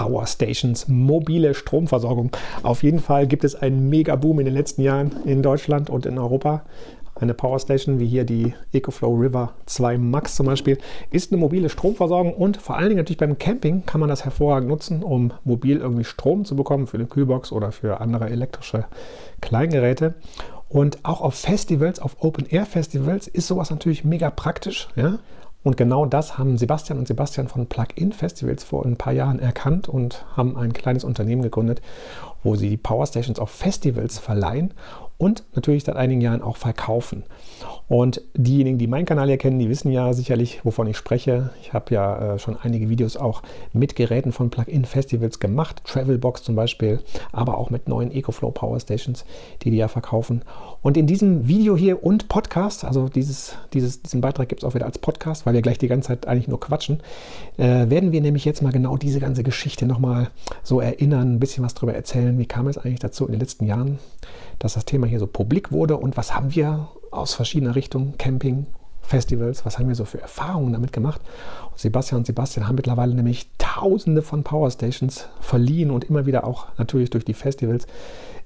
Power Stations, mobile Stromversorgung. Auf jeden Fall gibt es einen Mega-Boom in den letzten Jahren in Deutschland und in Europa. Eine Powerstation wie hier die EcoFlow River 2 Max zum Beispiel ist eine mobile Stromversorgung und vor allen Dingen natürlich beim Camping kann man das hervorragend nutzen, um mobil irgendwie Strom zu bekommen für eine Kühlbox oder für andere elektrische Kleingeräte. Und auch auf Festivals, auf Open-Air-Festivals ist sowas natürlich mega praktisch. Ja? Und genau das haben Sebastian und Sebastian von Plug-in Festivals vor ein paar Jahren erkannt und haben ein kleines Unternehmen gegründet, wo sie Powerstations auf Festivals verleihen und natürlich seit einigen Jahren auch verkaufen. Und diejenigen, die meinen Kanal hier kennen, die wissen ja sicherlich, wovon ich spreche. Ich habe ja äh, schon einige Videos auch mit Geräten von Plug-in-Festivals gemacht, Travelbox zum Beispiel, aber auch mit neuen EcoFlow Power Stations, die die ja verkaufen. Und in diesem Video hier und Podcast, also dieses, dieses, diesen Beitrag gibt es auch wieder als Podcast, weil wir gleich die ganze Zeit eigentlich nur quatschen, äh, werden wir nämlich jetzt mal genau diese ganze Geschichte nochmal so erinnern, ein bisschen was darüber erzählen, wie kam es eigentlich dazu in den letzten Jahren, dass das Thema hier so publik wurde und was haben wir aus verschiedener Richtung, Camping, Festivals, was haben wir so für Erfahrungen damit gemacht. Und Sebastian und Sebastian haben mittlerweile nämlich tausende von Powerstations verliehen und immer wieder auch natürlich durch die Festivals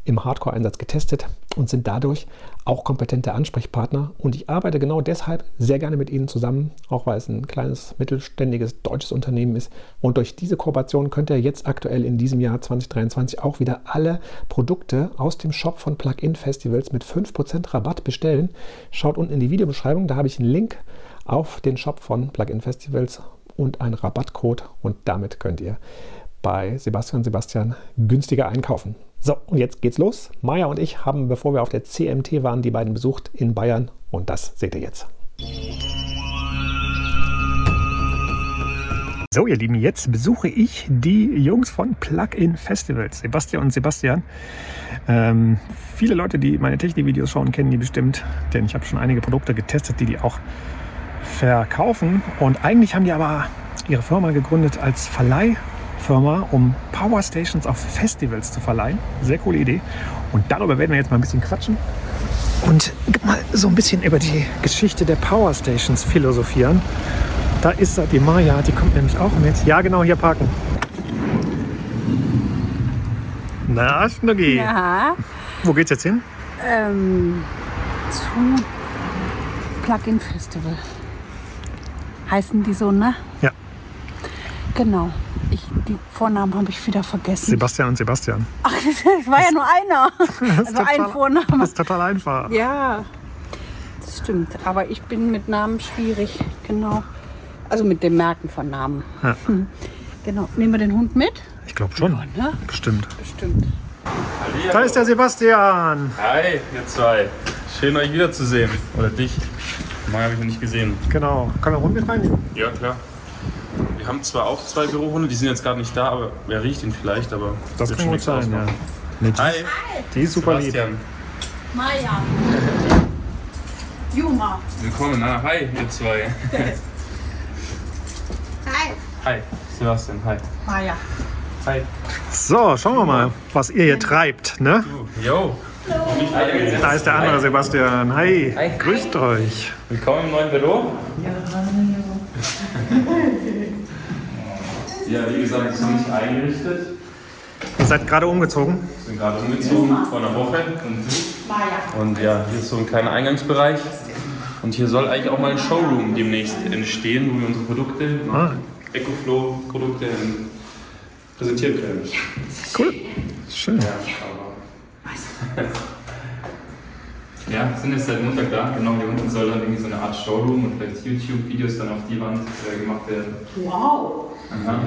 im Hardcore-Einsatz getestet und sind dadurch auch kompetente Ansprechpartner. Und ich arbeite genau deshalb sehr gerne mit Ihnen zusammen, auch weil es ein kleines, mittelständiges deutsches Unternehmen ist. Und durch diese Kooperation könnt ihr jetzt aktuell in diesem Jahr 2023 auch wieder alle Produkte aus dem Shop von Plug-in Festivals mit 5% Rabatt bestellen. Schaut unten in die Videobeschreibung, da habe ich einen Link auf den Shop von Plug-in Festivals und einen Rabattcode und damit könnt ihr bei Sebastian Sebastian günstiger einkaufen. So, und jetzt geht's los. Maya und ich haben, bevor wir auf der CMT waren, die beiden besucht in Bayern und das seht ihr jetzt. So, ihr Lieben, jetzt besuche ich die Jungs von Plug-in Festivals, Sebastian und Sebastian. Ähm, viele Leute, die meine Technikvideos schauen, kennen die bestimmt, denn ich habe schon einige Produkte getestet, die die auch verkaufen. Und eigentlich haben die aber ihre Firma gegründet als Verleih Firma, um Power Stations auf Festivals zu verleihen. Sehr coole Idee. Und darüber werden wir jetzt mal ein bisschen quatschen und mal so ein bisschen über die Geschichte der Power Stations philosophieren. Da ist die Maya, die kommt nämlich auch mit. Ja, genau, hier parken. Na, Schnucki. Ja. Wo geht's jetzt hin? Ähm, zu Plug-in Festival. Heißen die so, ne? Ja. Genau. Ich, die Vornamen habe ich wieder vergessen. Sebastian und Sebastian. Ach, das war ja nur einer. Das ist Also ein total- Vorname. Das ist total einfach. Ja, das stimmt. Aber ich bin mit Namen schwierig. Genau. Also mit dem Merken von Namen. Ja. Hm. Genau. Nehmen wir den Hund mit? Ich glaube schon. ne? Bestimmt. Bestimmt. Da ist der Sebastian. Hi, ihr zwei. Schön euch wiederzusehen. Oder dich. Mal habe ich noch nicht gesehen. Genau. Kann er Hund mit reinnehmen? Ja, klar. Wir haben zwar auch zwei Bürohunde, die sind jetzt gerade nicht da, aber wer riecht ihn vielleicht, aber Das wird kann schon gut nichts sein, ja. ausmachen. Nee, die, Hi, die ist super lieb. Sebastian. Maja. Juma. Willkommen. Na, hi, ihr zwei. Hi. Hi, Sebastian. Hi. Maja. Hi. So, schauen wir mal, was ihr hier treibt. Ne? Yo. Da ist der andere Sebastian. Hi. Grüßt euch. Willkommen im neuen Büro. Ja, wie gesagt, es ist noch nicht eingerichtet. Ihr seid gerade umgezogen. Wir sind gerade umgezogen vor einer Woche. Und. Und ja, hier ist so ein kleiner Eingangsbereich. Und hier soll eigentlich auch mal ein Showroom demnächst entstehen, wo wir unsere Produkte, Ah. Ecoflow-Produkte ähm, präsentieren können. Cool. Schön. Ja, ja, sind jetzt seit Montag da. Genau, hier unten soll dann irgendwie so eine Art Showroom und vielleicht YouTube-Videos dann auf die Wand äh, gemacht werden. Wow. Aha.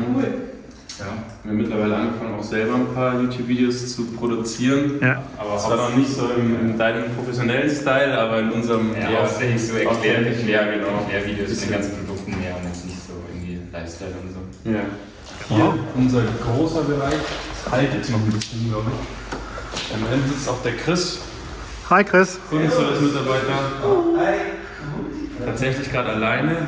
Ja, wir haben mittlerweile angefangen, auch selber ein paar YouTube-Videos zu produzieren. Ja. Aber zwar noch nicht so in, in deinem professionellen Style, aber in unserem Ja, eher hauptsächlich so Erklär, ja, genau. Erklärvideos zu den ganzen Produkten mehr und jetzt nicht so irgendwie Lifestyle und so. Ja. Hier unser großer Bereich. Das halt jetzt noch ein bisschen, glaube ich. Am Ende sitzt auch der Chris, Hi Chris. Kundenservice-Mitarbeiter. Tatsächlich gerade alleine.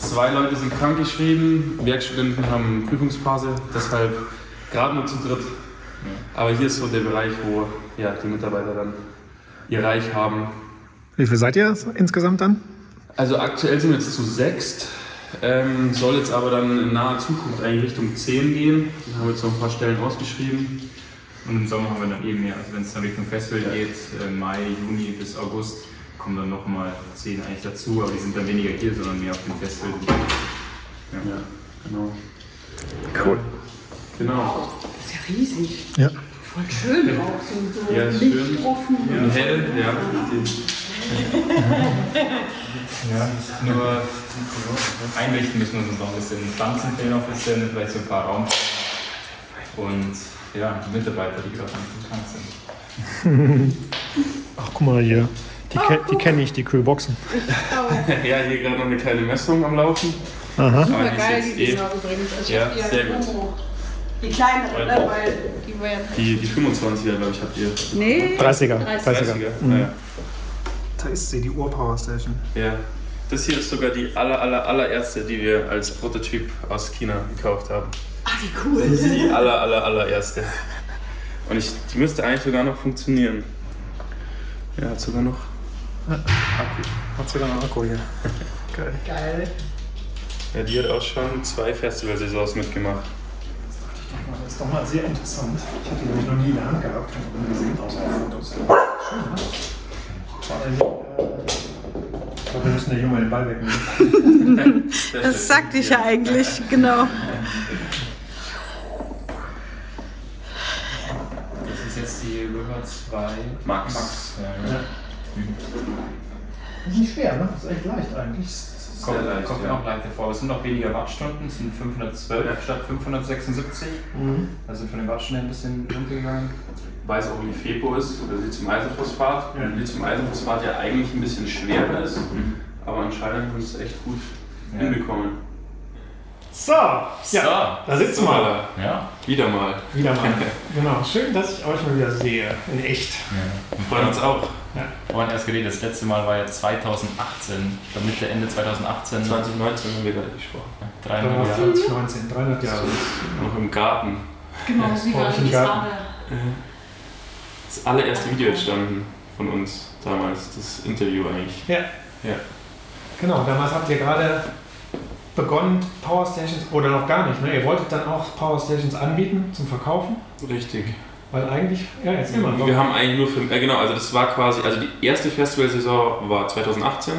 Zwei Leute sind krankgeschrieben, Werkstudenten haben Prüfungsphase, deshalb gerade nur zu dritt. Aber hier ist so der Bereich, wo ja, die Mitarbeiter dann ihr Reich haben. Wie viel seid ihr insgesamt dann? Also aktuell sind wir jetzt zu sechst. Ähm, soll jetzt aber dann in naher Zukunft eigentlich Richtung 10 gehen. Wir haben jetzt noch ein paar Stellen ausgeschrieben. Und im Sommer haben wir dann eben mehr, also wenn es dann Richtung Festival geht, äh, Mai, Juni bis August, kommen dann nochmal 10 eigentlich dazu, aber die sind dann weniger hier, sondern mehr auf dem Festival. Ja, genau. Cool. Genau. Das ist ja riesig. Ja. Voll schön auch. So, so Ja, ist schön. lichtoffen. In hell, ja. Ja, nur einrichten müssen wir uns noch ein bisschen. Pflanzen fehlen noch ein bisschen, vielleicht so ein paar Raum. Und ja, die Mitarbeiter, die gerade am Krank sind. Ach, guck mal hier. Die, ke die kenne ich, die Kühlboxen. Ja, hier gerade noch eine kleine Messung am Laufen. Aha. Super ist geil, die eh- Dinger übrigens. Also Ja, sehr gut. Promo. Die kleineren, ne? weil die werden. Die, die 25er, glaube ich, habt ihr. Nee, 30er. 30er. 30er. 30er. Mhm. Da ist sie, die Ur-Power Station. ja. Das hier ist sogar die aller, aller, allererste, die wir als Prototyp aus China gekauft haben. Ach, wie cool. Die aller, aller, allererste. Und ich, die müsste eigentlich sogar noch funktionieren. Ja, hat sogar noch Akku. Hat sogar noch Akku hier. Geil. Geil. Ja, die hat auch schon zwei Festivalsaisons mitgemacht. Das ist doch mal sehr interessant. Ich hatte die nämlich noch nie in der Hand gehabt. Ich habe gesehen, außer auf Fotos. Schön, ne? Vor allem, ich glaube, wir müssen der Junge den Ball wegnehmen. Das sagte ich ja eigentlich, genau. Das ist jetzt die River 2 Max. Max. Ja, Ja. Das ist nicht schwer, ne? Das ist echt leicht eigentlich. Das ist Kommt, leicht, kommt mir ja. auch leichter vor. Es sind auch weniger Wattstunden, es sind 512 Ja. statt 576. Mhm. Also von den Wattstunden ein bisschen runtergegangen. Weil es auch Lifepo ist, oder Lithium-Eisenphosphat. Ja. Und Lithium-Eisenphosphat ja eigentlich ein bisschen schwerer ist. Aber anscheinend haben sie es echt gut Ja. hinbekommen. So, ja, da sitzen wir. Voilà. Ja. Wieder mal. Wieder mal. genau, schön, dass ich euch mal wieder sehe. In echt. ja. Wir freuen uns auch. Vorhin erst geredet, das letzte Mal war ja 2018, ich glaube Mitte, Ende 2018. 2019 haben wir gerade gesprochen. Dreieinhalb Jahre. 2019, 300 Jahre. Noch im Garten. Genau, wie war die Garten. Sahne? Das allererste Video entstanden von uns damals, das Interview eigentlich. Ja. Ja. Genau, damals habt ihr gerade begonnen, Power Stations, oder noch gar nicht, ne? Ihr wolltet dann auch Power Stations anbieten zum Verkaufen, Richtig. weil eigentlich, ja, jetzt immer noch. Wir haben eigentlich nur für, äh, genau, also das war quasi, also die erste Festivalsaison war 2018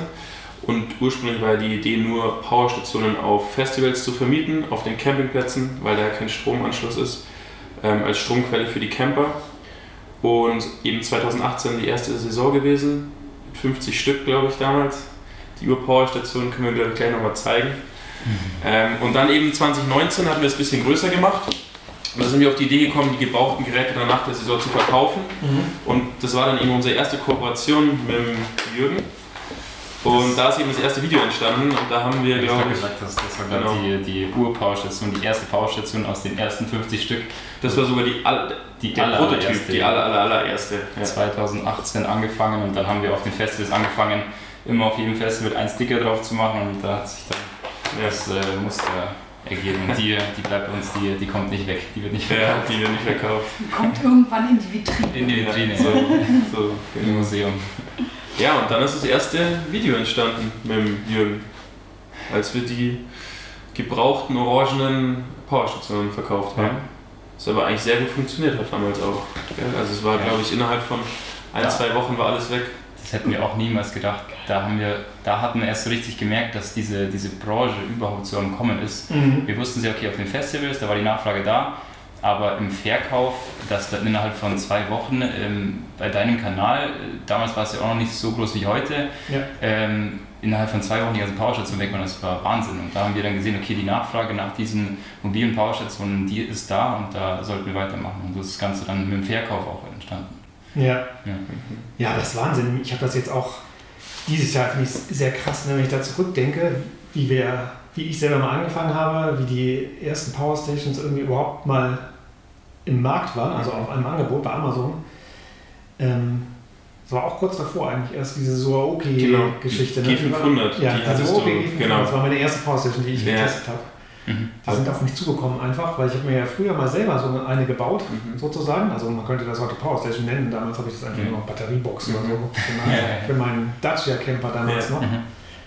und ursprünglich war die Idee nur Powerstationen auf Festivals zu vermieten, auf den Campingplätzen, weil da kein Stromanschluss ist, ähm, als Stromquelle für die Camper. Und eben 2018 die erste Saison gewesen, mit 50 Stück, glaube ich, damals. Die Ur-Powerstation können wir, glaube ich, gleich nochmal zeigen. Ähm, und dann eben 2019 hatten wir es ein bisschen größer gemacht. Und da sind wir auf die Idee gekommen, die gebrauchten Geräte dann nach der Saison zu verkaufen. Mhm. Und das war dann eben unsere erste Kooperation mit dem Jürgen. Und da ist eben das erste Video entstanden und da haben wir, glaube ich, gesagt hast, das war Genau. die, die Ur-Powerstation, die erste Powerstation aus den ersten 50 Stück, das war sogar die, all, die der aller- Prototyp, allererste. die aller, aller, allererste. Ja. 2018 angefangen und dann haben wir auf den Festivals angefangen, immer auf jedem Festival ein Sticker drauf zu machen und da hat sich dann. Das äh, Muster ergeben. Und die, die bleibt bei uns, die, die kommt nicht weg, die wird nicht Ja, verkauft. die wir nicht verkauft. Kommt irgendwann in die Vitrine. In die Vitrine, So, so. so, im genau. Museum. Ja, und dann ist das erste Video entstanden mit dem Jürgen, als wir die gebrauchten orangenen Powerstationen verkauft haben. Das aber eigentlich sehr gut funktioniert hat damals auch. Also es war, Ja. glaube ich, innerhalb von ein, Ja. zwei Wochen war alles weg. Das hätten wir auch niemals gedacht. Da, haben wir, da hatten wir erst so richtig gemerkt, dass diese, diese Branche überhaupt so am Kommen ist. Mhm. Wir wussten ja, okay, auf den Festivals, da war die Nachfrage da, aber im Verkauf, dass dann innerhalb von zwei Wochen ähm, bei deinem Kanal, äh, damals war es ja auch noch nicht so groß wie heute, Ja. ähm, innerhalb von zwei Wochen die ganzen Powerstationen weg waren, das war Wahnsinn. Und da haben wir dann gesehen, okay, die Nachfrage nach diesen mobilen Powerstationen, die ist da und da sollten wir weitermachen. Und so ist das Ganze dann mit dem Verkauf auch entstanden. Ja. Ja. Ja, das ist Wahnsinn. Ich habe das jetzt auch dieses Jahr, finde ich sehr krass, ne, wenn ich da zurückdenke, wie wir, wie ich selber mal angefangen habe, wie die ersten Power Stations irgendwie überhaupt mal im Markt waren, also auf einem Angebot bei Amazon. Ähm, das war auch kurz davor eigentlich erst diese Suaoki-Geschichte. Genau. G500, ja, die Suaoki du, G500, genau. Das war meine erste Power Station, die ich Ja. getestet habe. Mhm. Die sind auf mich zugekommen einfach, weil ich habe mir ja früher mal selber so eine gebaut, Mhm. sozusagen. Also man könnte das heute Power Station nennen. Damals habe ich das einfach Mhm. nur noch Batteriebox oder so. Für ja. für meinen Dacia Camper damals noch. Mhm.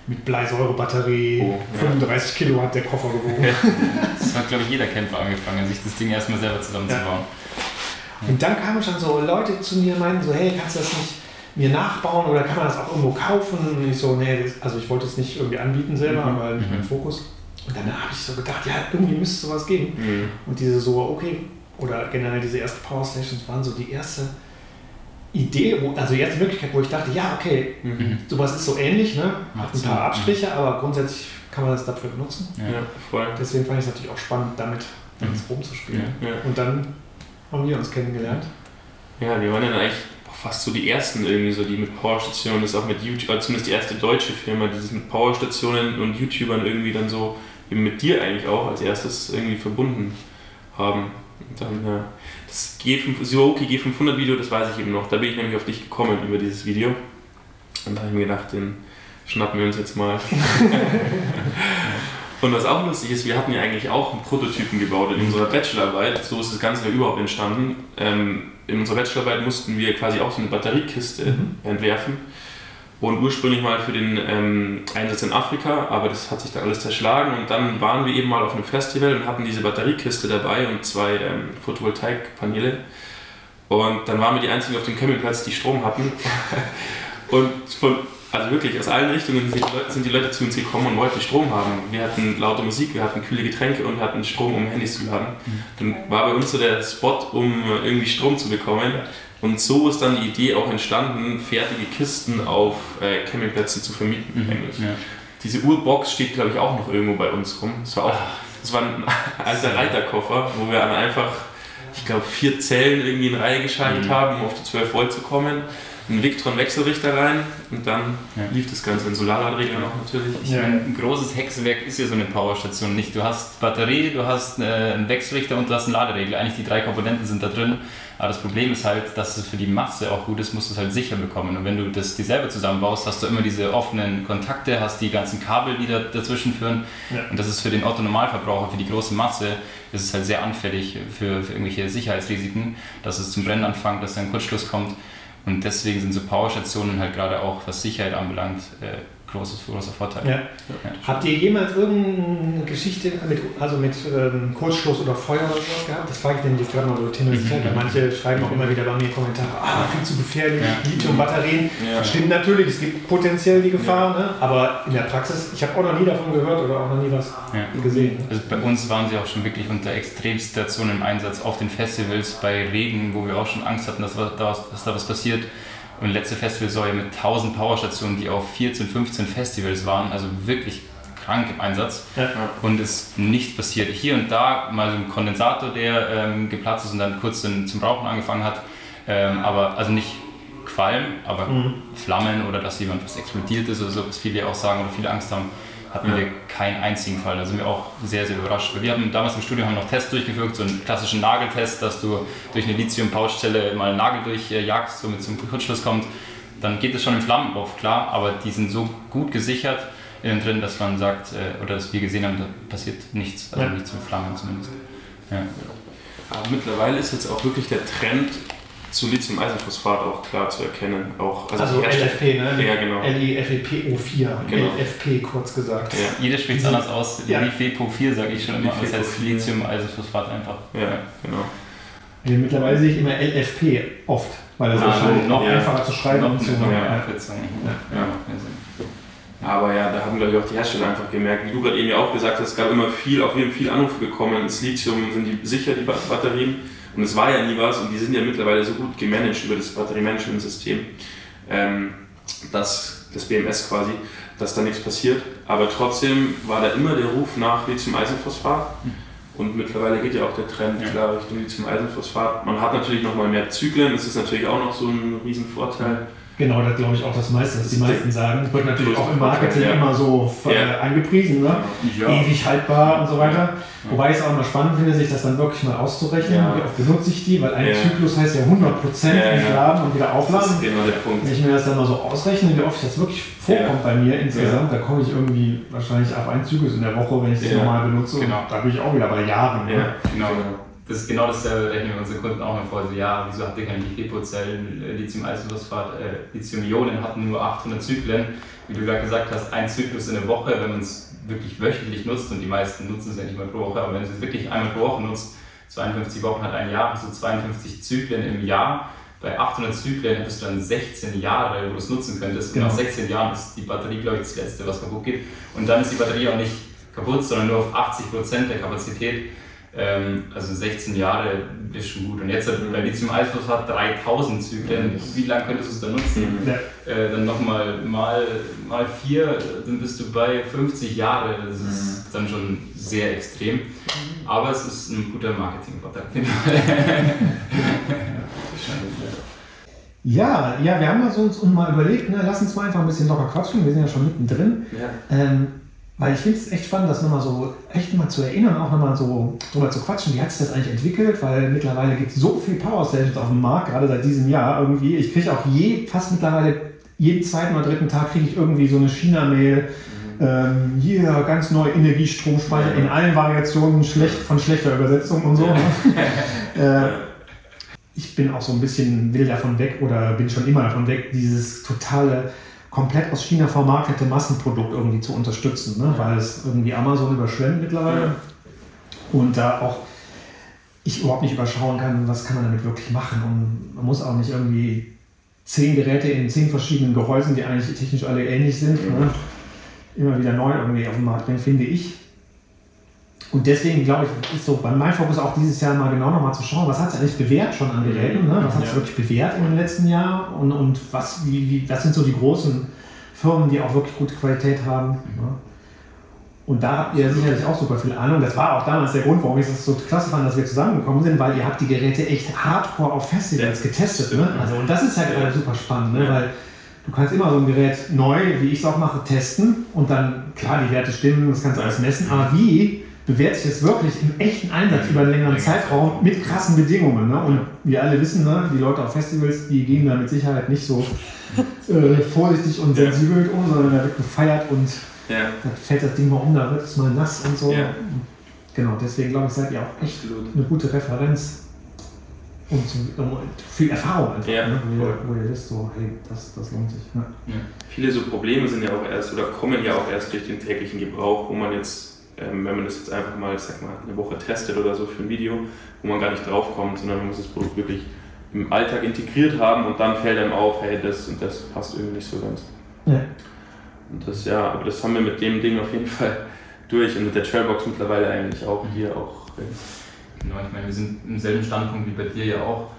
mit Bleisäurebatterie, Oh, ja. 35 Kilo hat der Koffer gewogen. Das hat, glaube ich, jeder Kämpfer angefangen, sich das Ding erstmal selber zusammenzubauen. Und dann kamen schon so Leute zu mir und meinten so, hey, kannst du das nicht mir nachbauen oder kann man das auch irgendwo kaufen? Und ich so, nee, das, also ich wollte es nicht irgendwie anbieten selber, Mhm. aber nicht mein Mhm. Fokus. Und dann habe ich so gedacht, ja, irgendwie müsste sowas geben. Mhm. Und diese so, okay, oder generell diese ersten Power Stations waren so die erste Idee, wo, also die erste Möglichkeit, wo ich dachte, ja, okay, Mhm. sowas ist so ähnlich, ne? Macht Hat ein paar ja. Abstriche, aber grundsätzlich kann man das dafür benutzen. Ja. Ja, voll. Deswegen fand ich es natürlich auch spannend, damit Mhm. rumzuspielen. Ja. Und dann haben wir uns kennengelernt. Ja, wir waren dann eigentlich fast so die ersten irgendwie so, die mit Powerstationen, das auch mit YouTube, also zumindest die erste deutsche Firma, die das mit Powerstationen und YouTubern irgendwie dann so, eben mit dir eigentlich auch als erstes irgendwie verbunden haben. Und dann, ja, das G5, Suroki G500 Video, das weiß ich eben noch, da bin ich nämlich auf dich gekommen über dieses Video. Und da habe ich mir gedacht, den schnappen wir uns jetzt mal. Und was auch lustig ist, wir hatten ja eigentlich auch einen Prototypen gebaut in unserer Bachelorarbeit. So ist das Ganze ja überhaupt entstanden. Ähm, in unserer Bachelorarbeit mussten wir quasi auch so eine Batteriekiste Mhm. entwerfen. Und ursprünglich mal für den ähm, Einsatz in Afrika, aber das hat sich dann alles zerschlagen. Und dann waren wir eben mal auf einem Festival und hatten diese Batteriekiste dabei und zwei ähm, Photovoltaikpaneele. Und dann waren wir die einzigen auf dem Campingplatz, die Strom hatten. Und von, also wirklich aus allen Richtungen sind die, Leute, sind die Leute zu uns gekommen und wollten Strom haben. Wir hatten laute Musik, wir hatten kühle Getränke und wir hatten Strom, um Handys zu laden. Dann war bei uns so der Spot, um irgendwie Strom zu bekommen. Und so ist dann die Idee auch entstanden, fertige Kisten auf äh, Campingplätzen zu vermieten. Eigentlich. Ja. Diese Urbox steht, glaube ich, auch noch irgendwo bei uns rum. Das war auch das war ein alter Reiterkoffer, wo wir dann einfach, ich glaube, vier Zellen irgendwie in Reihe geschaltet Mhm. haben, um auf die 12 Volt zu kommen. Ein Victron-Wechselrichter rein und dann Ja. lief das Ganze in Solarladregler noch natürlich. Ich meine, ein großes Hexenwerk ist ja so eine Powerstation nicht. Du hast Batterie, du hast äh, einen Wechselrichter und du hast einen Laderegler. Eigentlich die drei Komponenten sind da drin. Aber das Problem ist halt, dass es für die Masse auch gut ist, musst du es halt sicher bekommen. Und wenn du das dir selber zusammenbaust, hast du immer diese offenen Kontakte, hast die ganzen Kabel, die da dazwischen führen. Ja. Und das ist für den Otto-Normalverbraucher, für die große Masse, ist es halt sehr anfällig für, für irgendwelche Sicherheitsrisiken, dass es zum Brennen anfängt, dass da ein Kurzschluss kommt. Und deswegen sind so Powerstationen halt gerade auch, was Sicherheit anbelangt, äh, großes, großer Vorteil. Ja. Ja. Habt ihr jemals irgendeine Geschichte mit, also mit ähm, Kurzschluss oder Feuer oder sowas gehabt? Das frage ich nämlich jetzt gerade mal so tendenziell, Mhm. weil manche schreiben auch immer wieder bei mir Kommentare, ah, viel zu gefährlich, Ja. Lithium-Batterien. Ja. Stimmt natürlich, es gibt potenziell die Gefahr, ne? aber in der Praxis, ich habe auch noch nie davon gehört oder auch noch nie was Ja. gesehen. Ne? Also bei uns waren sie auch schon wirklich unter Extremsituationen im Einsatz auf den Festivals, bei Regen, wo wir auch schon Angst hatten, dass, was- da was- dass da was passiert. Und letzte Festivalsäule mit 1000 Powerstationen, die auf 14, 15 Festivals waren, also wirklich krank im Einsatz. Ja. Und es nicht passiert. Hier und da mal so ein Kondensator, der ähm, geplatzt ist und dann kurz zum, zum Rauchen angefangen hat. Ähm, aber also nicht Qualm, aber Mhm. Flammen oder dass jemand was explodiert ist oder so, was viele auch sagen oder viele Angst haben, hatten Ja. wir keinen einzigen Fall. Da sind wir auch sehr, sehr überrascht. Wir haben damals im Studio haben noch Tests durchgeführt, so einen klassischen Nageltest, dass du durch eine Lithium-Pouchzelle mal einen Nagel durchjagst, so mit zum Kurzschluss kommt. Dann geht es schon in Flammen auf, klar, aber die sind so gut gesichert innen drin, dass man sagt, äh, oder dass wir gesehen haben, da passiert nichts, also Ja. nichts mit Flammen zumindest. Ja. Aber mittlerweile ist jetzt auch wirklich der Trend zu Lithium-Eisenphosphat auch klar zu erkennen. Auch, Also Hersteller- LFP, ne? Ja, genau. LIFEPO4, Genau. LFP kurz gesagt. Ja. Jeder spricht es anders aus. Ja. LiFePO4 sage ich schon immer, das heißt LiFePO4. Lithium-Eisenphosphat einfach. Ja, genau. Ja, Mittlerweile sehe ich immer LFP oft, weil das Ah, ist schon noch ja. einfacher zu schreiben Noch und zu Ja. Ja. Sinn. Aber ja, da haben, glaube ich, auch die Hersteller einfach gemerkt, wie du gerade eben ja auch gesagt hast, es gab immer viel, auf jeden Fall viel Anrufe gekommen, das Lithium sind die sicher, die Bat- Batterien. Und es war ja nie was und die sind ja mittlerweile so gut gemanagt über das Batteriemanagementsystem, ähm, dass das BMS quasi, dass da nichts passiert. Aber trotzdem war da immer der Ruf nach Lithium-Eisenphosphat. Und mittlerweile geht ja auch der Trend Ja. klar Richtung Lithium-Eisenphosphat. Man hat natürlich nochmal mehr Zyklen, das ist natürlich auch noch so ein Riesenvorteil. Genau, das glaube ich auch das meiste, was die Das ist meisten sagen. Wird natürlich auch im Marketing ja. immer so äh, Ja. angepriesen, ne? Ja. ewig haltbar und so weiter. Wobei ich es auch immer spannend finde, sich das dann wirklich mal auszurechnen. Wie oft benutze ich die? Weil ein. Zyklus heißt ja 100% Ja, ja. entladen und wieder Das aufladen. ist genau der Punkt. Wenn ich mir das dann mal so ausrechne, wie oft das wirklich vorkommt bei mir insgesamt, da komme ich irgendwie wahrscheinlich auf einen Zyklus in der Woche, wenn ich das normal benutze. Genau. Da bin ich auch wieder bei Jahren. Ne? Ja, Genau. Das ist genau dasselbe, rechnen wir unsere Kunden auch mal vor. So, ja, wieso habt ihr keine Lipo-Zellen? Lithium-Eisenphosphat, äh, Lithium-Ionen hatten nur 800 Zyklen. Wie du gerade gesagt hast, ein Zyklus in der Woche, wenn man es wirklich wöchentlich nutzt, und die meisten nutzen es ja nicht mal pro Woche, aber wenn du es wirklich einmal pro Woche nutzt, 52 Wochen hat ein Jahr, also 52 Zyklen im Jahr. Bei 800 Zyklen hättest du dann 16 Jahre, wo du es nutzen könntest. Genau. Und nach 16 Jahren ist die Batterie, glaube ich, das Letzte, was kaputt geht. Und dann ist die Batterie auch nicht kaputt, sondern nur auf 80% der Kapazität. Ähm, also 16 Jahre ist schon gut. Und jetzt bei Lithium-Eisphosphat 3000 Zyklen. Wie lange könntest du es dann nutzen? Ja. Äh, dann nochmal mal, mal vier, dann bist du bei 50 Jahre. Das ist mhm. dann schon sehr extrem. Aber es ist ein guter Marketingvorteil. ja, ja, wir haben uns mal überlegt, ne, lass uns mal einfach ein bisschen locker quatschen. Wir sind ja schon mittendrin. Ja. Ähm, weil ich finde es echt spannend, das nochmal so echt mal zu erinnern, auch nochmal so drüber zu quatschen. Wie hat sich das eigentlich entwickelt? Weil mittlerweile gibt es so viel Power Stations auf dem Markt, gerade seit diesem Jahr irgendwie. Ich kriege auch je, fast mittlerweile jeden zweiten oder dritten Tag kriege ich irgendwie so eine China-Mail. Mhm. Ähm, hier ganz neue Energiestromspeicher in allen Variationen schlecht, von schlechter Übersetzung und so. äh, ich bin auch so ein bisschen will davon weg oder bin schon immer davon weg, dieses totale komplett aus China vermarktete Massenprodukt irgendwie zu unterstützen, ne? weil es irgendwie Amazon überschwemmt mittlerweile und da auch ich überhaupt nicht überschauen kann, was kann man damit wirklich machen und man muss auch nicht irgendwie zehn Geräte in zehn verschiedenen Gehäusen, die eigentlich technisch alle ähnlich sind, ne? immer wieder neu irgendwie auf den Markt bringen, finde ich. Und deswegen glaube ich, ist so bei meinem Fokus auch dieses Jahr mal genau nochmal zu schauen, was hat es eigentlich bewährt schon an Geräten, ne? was hat es ja. wirklich bewährt im letzten Jahr und, und was, wie, wie, was sind so die großen Firmen, die auch wirklich gute Qualität haben. Mhm. Ne? Und da habt ihr sicherlich auch super viel Ahnung. Das war auch damals der Grund, warum ich es so klasse fand, dass wir zusammengekommen sind, weil ihr habt die Geräte echt hardcore auf Festivals getestet. Ne? Also, und das ist ja gerade super spannend, ne? weil du kannst immer so ein Gerät neu, wie ich es auch mache, testen und dann, klar, die Werte stimmen, das kannst du alles messen, aber wie bewährt sich das wirklich im echten Einsatz über einen längeren Zeitraum mit krassen Bedingungen. Ne? Und wir alle wissen, ne, die Leute auf Festivals, die gehen da mit Sicherheit nicht so äh, vorsichtig und sensibel um, sondern da wird gefeiert und ja. da fällt das Ding mal um, da wird es mal nass und so. Ja. Genau, deswegen glaube ich, seid ihr auch echt eine gute Referenz um, zu, um viel Erfahrung einfach, ja, ne? wo, ihr, wo, ihr, wisst, so, hey, das, das lohnt sich. Ne? Ja. Viele so Probleme sind ja auch erst oder kommen ja auch erst durch den täglichen Gebrauch, wo man jetzt ähm, wenn man das jetzt einfach mal, sag mal, eine Woche testet oder so für ein Video, wo man gar nicht drauf kommt, sondern man muss das Produkt wirklich im Alltag integriert haben und dann fällt einem auf, hey, das und das passt irgendwie nicht so ganz. Ja. Und das, ja, aber das haben wir mit dem Ding auf jeden Fall durch und mit der Trailbox mittlerweile eigentlich auch hier auch. Genau, ich meine, wir sind im selben Standpunkt wie bei dir ja auch.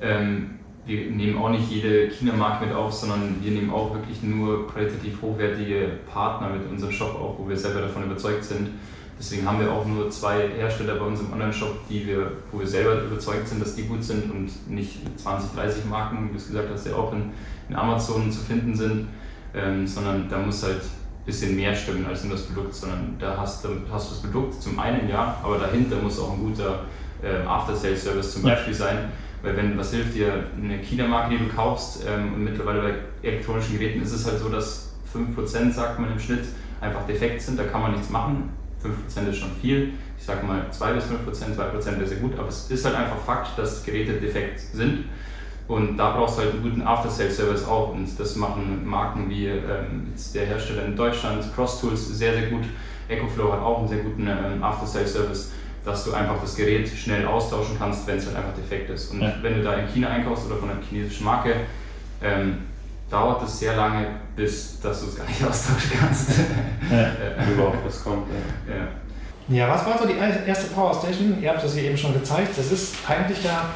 Ähm, wir nehmen auch nicht jede China-Marke mit auf, sondern wir nehmen auch wirklich nur qualitativ hochwertige Partner mit unserem Shop auf, wo wir selber davon überzeugt sind. Deswegen haben wir auch nur zwei Hersteller bei uns im Online-Shop, wir, wo wir selber überzeugt sind, dass die gut sind und nicht 20, 30 Marken, wie du es gesagt hast, die auch in, in Amazon zu finden sind, ähm, sondern da muss halt ein bisschen mehr stimmen als nur das Produkt, sondern da hast, da hast du das Produkt zum einen ja, aber dahinter muss auch ein guter äh, After-Sales-Service zum Beispiel sein weil wenn, was hilft dir eine China-Marke, die du kaufst ähm, und mittlerweile bei elektronischen Geräten ist es halt so, dass 5% sagt man im Schnitt einfach defekt sind, da kann man nichts machen. 5% ist schon viel. Ich sage mal 2 bis 5%, 2% wäre sehr gut, aber es ist halt einfach Fakt, dass Geräte defekt sind. Und da brauchst du halt einen guten After-Sales-Service auch. Und das machen Marken wie ähm, der Hersteller in Deutschland, CrossTools, sehr, sehr gut. EcoFlow hat auch einen sehr guten ähm, After-Sales-Service dass du einfach das Gerät schnell austauschen kannst, wenn es halt einfach defekt ist. Und ja. wenn du da in China einkaufst oder von einer chinesischen Marke, ähm, dauert es sehr lange, bis dass du es gar nicht austauschen kannst. Ja. Überhaupt was kommt. Ja. ja. ja, was war so die erste Power Station? Ihr habt das hier eben schon gezeigt. Das ist eigentlich ja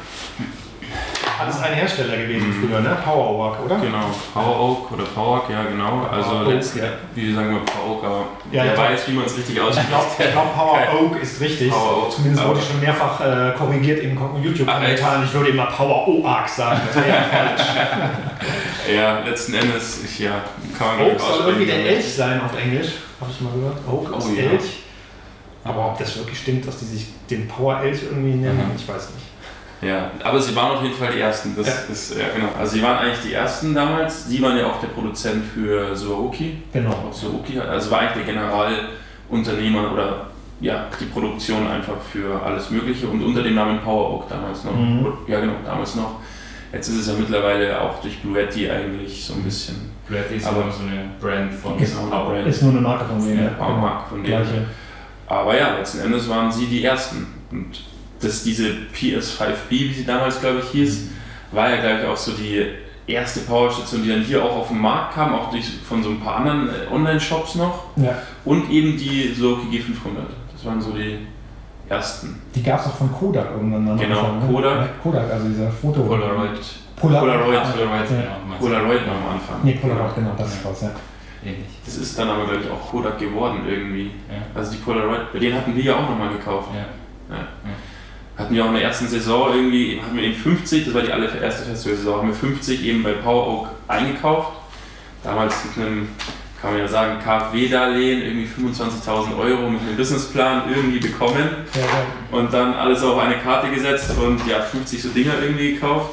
alles ein Hersteller gewesen mhm. früher, ne? Power Oak, oder? Genau, Power Oak oder Power Oak, ja genau. Also Oak, letzten, ja. wie sagen wir Power Oak, aber ja, wer weiß, wie man es richtig ausspricht. Ich glaube, glaub, Power Oak ist richtig. Power Oak. Zumindest wurde ich schon mehrfach äh, korrigiert in YouTube-Kommentaren. Ich würde immer Power Oak sagen, das wäre ja falsch. ja, letzten Endes, ich, ja, kann man Oak soll irgendwie der Elch sein auf Englisch, habe ich mal gehört. Oak oh, ist Elch. Aber ob das wirklich stimmt, dass die sich den Power Elch irgendwie nennen, mhm. ich weiß nicht. Ja, aber sie waren auf jeden Fall die Ersten. Das, ja. Ist, ja, genau. Also sie waren eigentlich die Ersten damals. Sie waren ja auch der Produzent für Suaruki. Genau. Auch also war eigentlich der Generalunternehmer oder ja, die Produktion einfach für alles Mögliche und unter dem Namen Power Oak damals noch. Mhm. Ja, genau, damals noch. Jetzt ist es ja mittlerweile auch durch Bluetti eigentlich so ein bisschen Bluetti ist Aber- so eine Brand von Genau, Power. Brand. Ist nur eine Marke von denen. Ja, ja. Powermark von denen. Gleiche. Aber ja, letzten Endes waren sie die Ersten. Und das, diese PS5B, wie sie damals, glaube ich, hieß, war ja, glaube ich, auch so die erste Powerstation, die dann hier auch auf den Markt kam, auch durch, von so ein paar anderen äh, Online-Shops noch. Ja. Und eben die Soki G500. Das waren so die ersten. Die gab es auch von Kodak irgendwann am Genau, Anfang, ne? Kodak. Ja, Kodak, also dieser Foto. Polaroid. Polar Polaroid, Ah, Polaroid, ja. genau. Polaroid noch am Anfang. Nee, Polaroid, genau, das ist was, ja. Ähnlich. Das ist dann aber, glaube ich, auch Kodak geworden irgendwie. Ja. Also die Polaroid, den hatten wir ja auch nochmal gekauft. Ja. Hatten wir auch in der ersten Saison irgendwie, hatten wir eben 50, das war die allererste Festivalsaison, haben wir 50 eben bei Power Oak eingekauft. Damals mit einem, kann man ja sagen, KfW-Darlehen, irgendwie 25.000 Euro mit einem Businessplan irgendwie bekommen Ja, und dann alles auf eine Karte gesetzt und ja, 50 so Dinger irgendwie gekauft.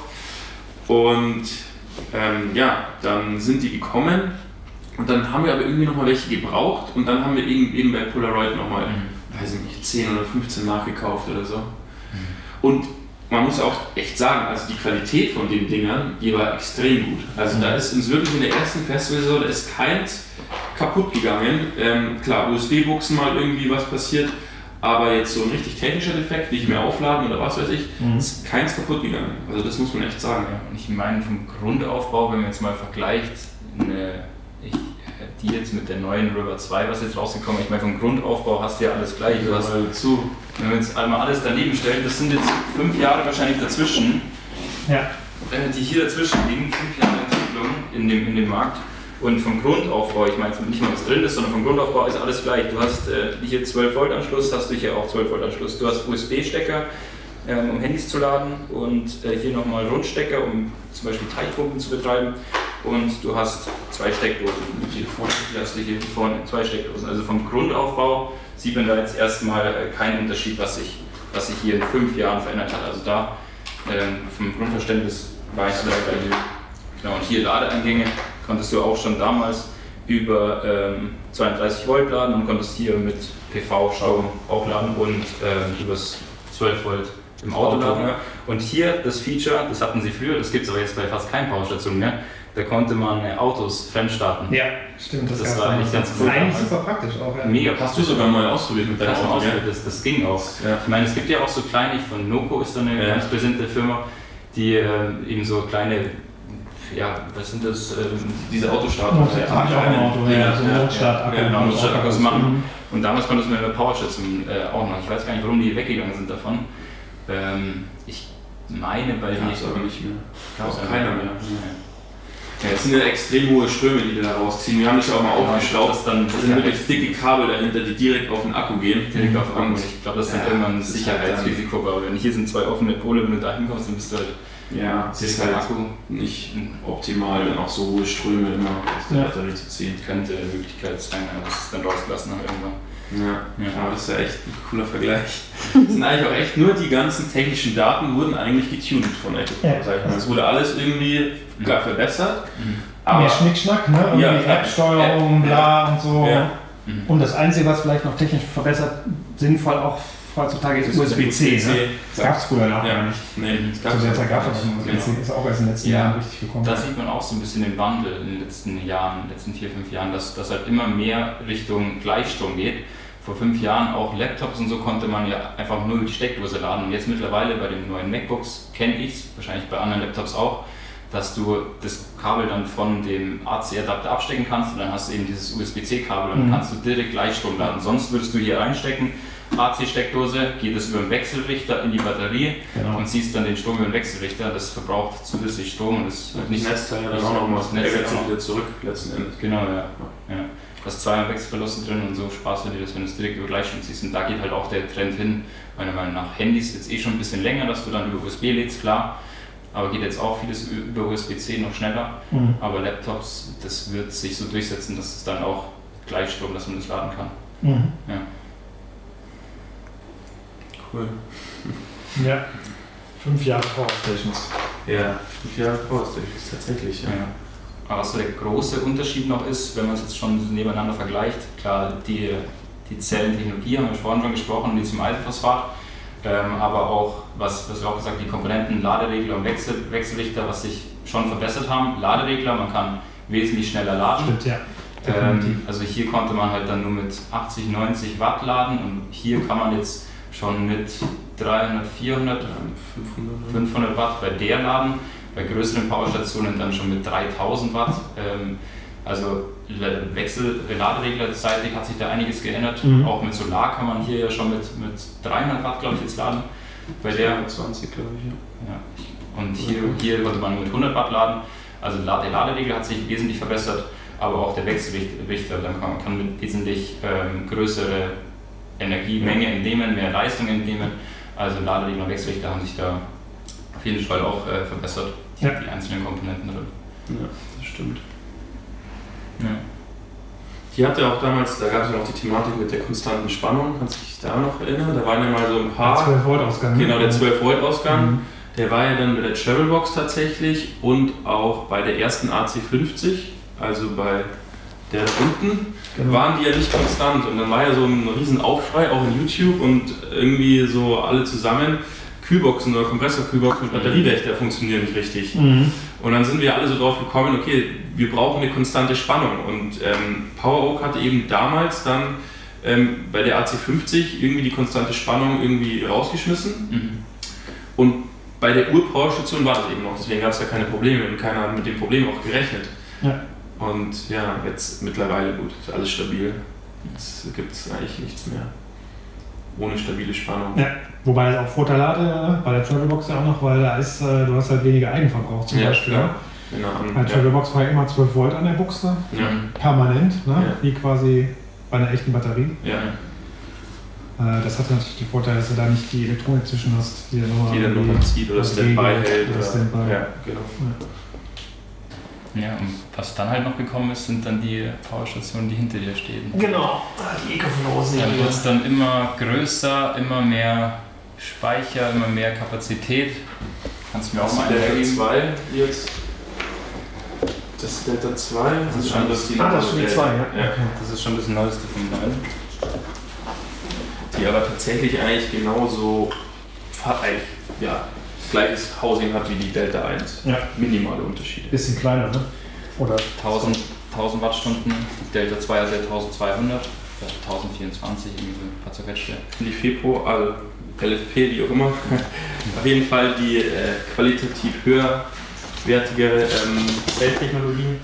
Und ähm, ja, dann sind die gekommen und dann haben wir aber irgendwie nochmal welche gebraucht und dann haben wir eben, eben bei Polaroid nochmal Mhm. weiß ich nicht, 10 oder 15 nachgekauft oder so. Und man muss auch echt sagen, also die Qualität von den Dingern, die war extrem gut. Also da ist uns wirklich in der ersten Festivalsaison, da ist keins kaputt gegangen. Ähm, klar, USB-Buchsen mal irgendwie was passiert, aber jetzt so ein richtig technischer Defekt, nicht mehr aufladen oder was weiß ich, Mhm. ist keins kaputt gegangen. Also das muss man echt sagen. Ja, und ich meine vom Grundaufbau, wenn man jetzt mal vergleicht, eine, die jetzt mit der neuen River 2, was jetzt rausgekommen ist, ich meine vom Grundaufbau hast du ja alles gleich. Du hast, zu. wenn wir jetzt einmal alles daneben stellen, das sind jetzt fünf Jahre wahrscheinlich dazwischen, ja. äh, die hier dazwischen liegen, fünf Jahre Entwicklung in dem, in dem Markt. Und vom Grundaufbau, ich meine jetzt nicht mal was drin ist, sondern vom Grundaufbau ist alles gleich. Du hast äh, hier 12 Volt Anschluss, hast du hier auch 12 Volt Anschluss. Du hast USB-Stecker, ähm, um Handys zu laden und äh, hier nochmal Rundstecker, um zum Beispiel Teichpumpen zu betreiben. Und du hast zwei Steckdosen. Hier vorne hast du hier vorne zwei Steckdosen. Also vom Grundaufbau sieht man da jetzt erstmal äh, keinen Unterschied, was sich, was sich hier in fünf Jahren verändert hat. Also da ähm, vom Grundverständnis war ich da bei dir. Genau, und hier Ladeeingänge konntest du auch schon damals über ähm, 32 Volt laden und konntest hier mit PV-Strom auch laden und ähm, über 12 Volt im Auto laden. Und hier das Feature, das hatten sie früher, das gibt es aber jetzt bei fast keinen Powerstationen mehr, da konnte man äh, Autos fremdstarten. Ja, stimmt. Das gab's war eigentlich ganz Das cool ist eigentlich super praktisch auch. Ja. Mega Hast du sogar mal ausprobiert mit deinem das, Auto, gell? das, das ging auch. Ja. Ich meine, es gibt ja auch so kleine, von Noco ist da eine Ja. ganz präsente Firma, die ähm, eben so kleine, ja, was sind das? Ähm, Diese Autostarter. Auch im Auto, ja, so Notstart-Akku. Ja, genau, Notstart-Akkus machen. Mhm. Und damals konntest du mit einer Powerstation äh, auch noch. Ich weiß gar nicht, warum die weggegangen sind davon. Ähm, ich meine, weil Gab die. es aber nicht mehr. Einfach keiner nicht. mehr. Ja. Es sind ja extrem hohe Ströme, die da rausziehen. Wir haben das ja auch mal Ja, aufgeschlaucht. das dann- das sind wirklich dicke Kabel dahinter, die direkt auf den Akku gehen. Direkt auf Akku. Und- Und ich glaube, das ist dann Ja, irgendwann ein das halt Sicherheitsrisiko, weil wenn hier sind zwei offene Pole, wenn du da hinkommst, dann bist du halt Ja, es ist halt Akku. nicht optimal, dann auch so hohe Ströme immer aus der. Batterie zu ziehen. Könnte eine Möglichkeit sein, aber das ist dann rausgelassen nach irgendwann. Ja, Ja. aber das ist ja echt ein cooler Vergleich. Es sind eigentlich auch echt nur die ganzen technischen Daten wurden eigentlich getuned von Echo, Ja. Es wurde alles irgendwie klar verbessert, Mhm. aber Mehr Schnickschnack, ne? Irgendwie Ja, App-Steuerung, ja, bla und so. Ja. Mhm. Und das Einzige, was vielleicht noch technisch verbessert, sinnvoll auch heutzutage ist Das ist USB-C. Ne? USB-C. Das gab es früher noch Ja. gar nicht. nee, es gab der Zeit gab nicht. es Genau. USB-C. Ist auch erst in den letzten Ja. Jahren richtig gekommen. Da sieht man auch so ein bisschen den Wandel in den letzten Jahren, in den letzten vier, fünf Jahren, dass das halt immer mehr Richtung Gleichstrom geht. Vor fünf Jahren auch Laptops und so konnte man ja einfach nur die Steckdose laden. Und jetzt mittlerweile bei den neuen MacBooks kenne ich es, wahrscheinlich bei anderen Laptops auch, dass du das Kabel dann von dem AC-Adapter abstecken kannst und dann hast du eben dieses USB-C-Kabel und dann Mhm. kannst du direkt Gleichstrom laden. Sonst würdest du hier reinstecken, AC-Steckdose, geht es über den Wechselrichter in die Batterie Genau. und ziehst dann den Strom über den Wechselrichter. Das verbraucht zusätzlich Strom und das wird nicht das Netzteil dann auch nochmal, Das Netzteil wieder zurück letzten Endes. Genau, ja. ja. Du hast zweimal Wechselverluste drin und so sparst du dir das, wenn du es direkt über Gleichstrom ziehst. Und da geht halt auch der Trend hin, meiner Meinung nach. Handys jetzt eh schon ein bisschen länger, dass du dann über USB lädst, klar. Aber geht jetzt auch vieles über USB-C noch schneller. Mhm. Aber Laptops, das wird sich so durchsetzen, dass es dann auch Gleichstrom, dass man das laden kann. Mhm. Ja. Cool. Ja. Fünf Jahre Power Stations. Ja, ja, Powerstations tatsächlich. Ja. Ja. Was so der große Unterschied noch ist, wenn man es jetzt schon nebeneinander vergleicht, klar, die, die Zellentechnologie, haben wir vorhin schon gesprochen, Lithium-Eisenphosphat. Ähm, aber auch, was, was wir auch gesagt die Komponenten Laderegler und Wechsel, Wechselrichter, was sich schon verbessert haben. Laderegler, man kann wesentlich schneller laden. Stimmt, ja. Ähm, also hier konnte man halt dann nur mit 80, 90 Watt laden und hier kann man jetzt schon mit 300, 400, 500, 500 Watt bei der laden, bei größeren Powerstationen dann schon mit 3000 Watt. Ähm, also Wechsel, Ladereglerseitig hat sich da einiges geändert. Mhm. Auch mit Solar kann man hier ja schon mit, mit 300 Watt, glaube ich, jetzt laden. Bei der 20, glaube ich, ja. ja. Und hier, hier konnte man mit 100 Watt laden. Also der Laderegler hat sich wesentlich verbessert, aber auch der Wechselrichter, dann kann man kann wesentlich ähm, größere Energiemenge entnehmen, mehr Leistung entnehmen. Also Laderegler und Wechselrichter haben sich da auf jeden Fall auch äh, verbessert, ja. die einzelnen Komponenten drin. Ja, das stimmt. Ja. Die hatte auch damals, da gab es ja noch die Thematik mit der konstanten Spannung, kannst du dich da noch erinnern? Da waren ja mal so ein paar. Der 12 Volt Ausgang. Genau, der 12 Volt Ausgang. Mhm. Der war ja dann bei der Travelbox tatsächlich und auch bei der ersten AC50, also bei der da unten, genau. waren die ja nicht konstant. Und dann war ja so ein riesen Aufschrei auch in YouTube und irgendwie so alle zusammen. Kühlboxen oder Kompressorkühlboxen mit Batteriewächter funktionieren nicht richtig. Mhm. Und dann sind wir alle so drauf gekommen, okay, wir brauchen eine konstante Spannung. Und ähm, PowerOak hatte eben damals dann ähm, bei der AC50 irgendwie die konstante Spannung irgendwie rausgeschmissen. Mhm. Und bei der Ur-Powerstation war das eben noch, deswegen gab es da keine Probleme und keiner hat mit dem Problem auch gerechnet. Ja. Und ja, jetzt mittlerweile gut, ist alles stabil. Jetzt gibt es eigentlich nichts mehr ohne stabile Spannung. Ja, wobei es auch Vorteile hatte ne? bei der Travelbox ja auch noch, weil da ist, äh, du hast halt weniger Eigenverbrauch zum ja, Beispiel. Klar. Genau. Bei der Travelbox war ja immer 12 Volt an der Buchse, ja. permanent, ne? Ja. wie quasi bei einer echten Batterie. Ja. Äh, das hat natürlich die Vorteile, dass du da nicht die Elektronik zwischen hast, die, die dann nochmal zieht oder Standby hält. Oder Standby. Ja, genau. Ja, und was dann halt noch gekommen ist, sind dann die Powerstationen, die hinter dir stehen. Genau, die Ecoflow-Serie. Dann wird es dann immer größer, immer mehr Speicher, immer mehr Kapazität. Kannst du mir auch mal Delta 2 jetzt. Das ist Delta 2. Das ist schon das, die ah, das ist schon die 2, ja. ja. Das ist schon das Neueste von beiden. Die aber tatsächlich eigentlich genauso ja, gleiches Housing hat wie die Delta 1. Ja. Minimale Unterschiede. Bisschen kleiner, ne? Oder 1000, 1000 Wattstunden, die Delta 2 hat 1200, 1024, irgendwie so ein paar zerquetschte. Die FEPRO, also LFP, wie auch immer, auf jeden Fall die äh, qualitativ höherwertige ähm, Zelltechnologie.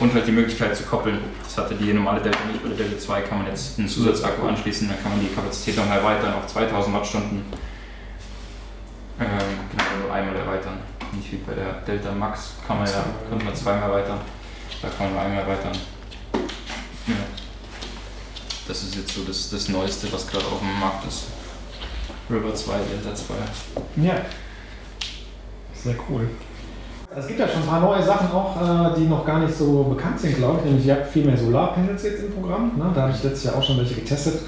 Und halt die Möglichkeit zu koppeln. Das hatte die normale Delta nicht. Bei der Delta 2 kann man jetzt einen Zusatzakku anschließen, dann kann man die Kapazität noch erweitern auf 2000 Wattstunden. Ähm, genau, nur einmal erweitern. Nicht wie bei der Delta Max kann man ja, könnte man zweimal erweitern. Da kann man nur einmal erweitern. Ja. Das ist jetzt so das, das Neueste, was gerade auf dem Markt ist. River 2, Delta 2. Ja. Sehr cool. Es gibt ja schon ein paar neue Sachen auch, äh, die noch gar nicht so bekannt sind, glaube ich. Nämlich, ihr habt viel mehr Solarpanels jetzt im Programm. Ne? Da habe ich letztes Jahr auch schon welche getestet.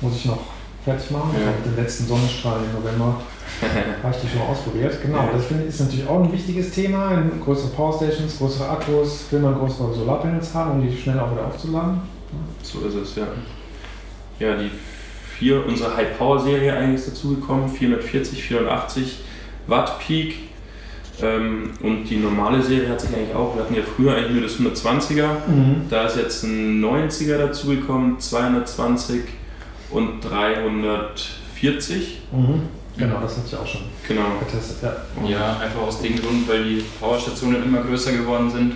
Muss ich noch fertig machen. Ja. Mit den letzten Sonnenstrahlen im November habe ich die schon mal ausprobiert. Genau, das finde ich ist natürlich auch ein wichtiges Thema. Größere Powerstations, größere Akkus, will man größere Solarpanels haben, um die schnell auch wieder aufzuladen. So ist es, ja. Ja, die vier, unsere High Power Serie eigentlich ist dazugekommen, 440, 480 Watt Peak. Ähm, und die normale Serie hat sich eigentlich auch, wir hatten ja früher eigentlich nur das 120er, mhm. da ist jetzt ein 90er dazugekommen, 220 und 340. Mhm. Genau, das hat sich auch schon genau. getestet. Ja. ja, einfach aus dem Grund, weil die Powerstationen immer größer geworden sind.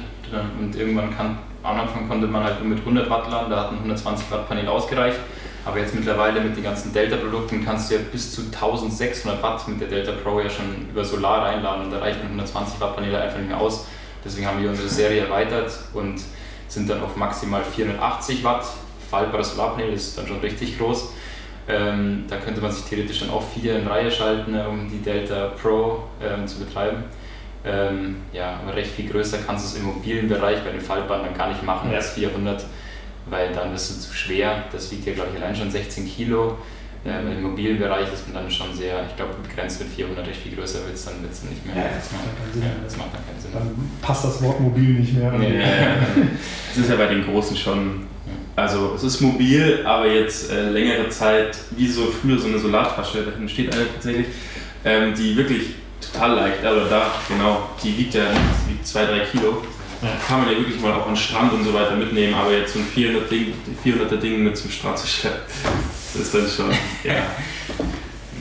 Und irgendwann kann, am Anfang konnte man halt nur mit 100 Watt laden, da hat ein 120 Watt Panel ausgereicht. Aber jetzt mittlerweile mit den ganzen Delta-Produkten kannst du ja bis zu 1600 Watt mit der Delta Pro ja schon über Solar reinladen und da reicht ein 120 Watt Panel einfach nicht mehr aus. Deswegen haben wir unsere Serie erweitert und sind dann auf maximal 480 Watt. Faltbares Solarpanel ist dann schon richtig groß. Ähm, da könnte man sich theoretisch dann auch vier in Reihe schalten, äh, um die Delta Pro ähm, zu betreiben. Ähm, ja, aber recht viel größer kannst du es im mobilen Bereich bei den Faltbahnen dann gar nicht machen ja. als 400, weil dann bist du zu schwer. Das wiegt ja, glaube ich, allein schon 16 Kilo. Ähm, Im mobilen Bereich ist man dann schon sehr, ich glaube, begrenzt mit 400 recht viel größer wird es dann, wird's dann nicht mehr. Ja, das, macht keinen Sinn. Ja, das macht dann keinen Sinn. Dann passt das Wort mobil nicht mehr. Nee, das ist ja bei den Großen schon Also es ist mobil, aber jetzt äh, längere Zeit, wie so früher so eine Solartasche, da hinten steht eine tatsächlich, ähm, die wirklich total leicht, also da, genau, die wiegt ja die wiegt 2-3 Kilo. Ja. Kann man ja wirklich mal auch an den Strand und so weiter mitnehmen, aber jetzt so ein 400 Ding, 400er Ding mit zum Strand zu schleppen, das ist dann schon, ja.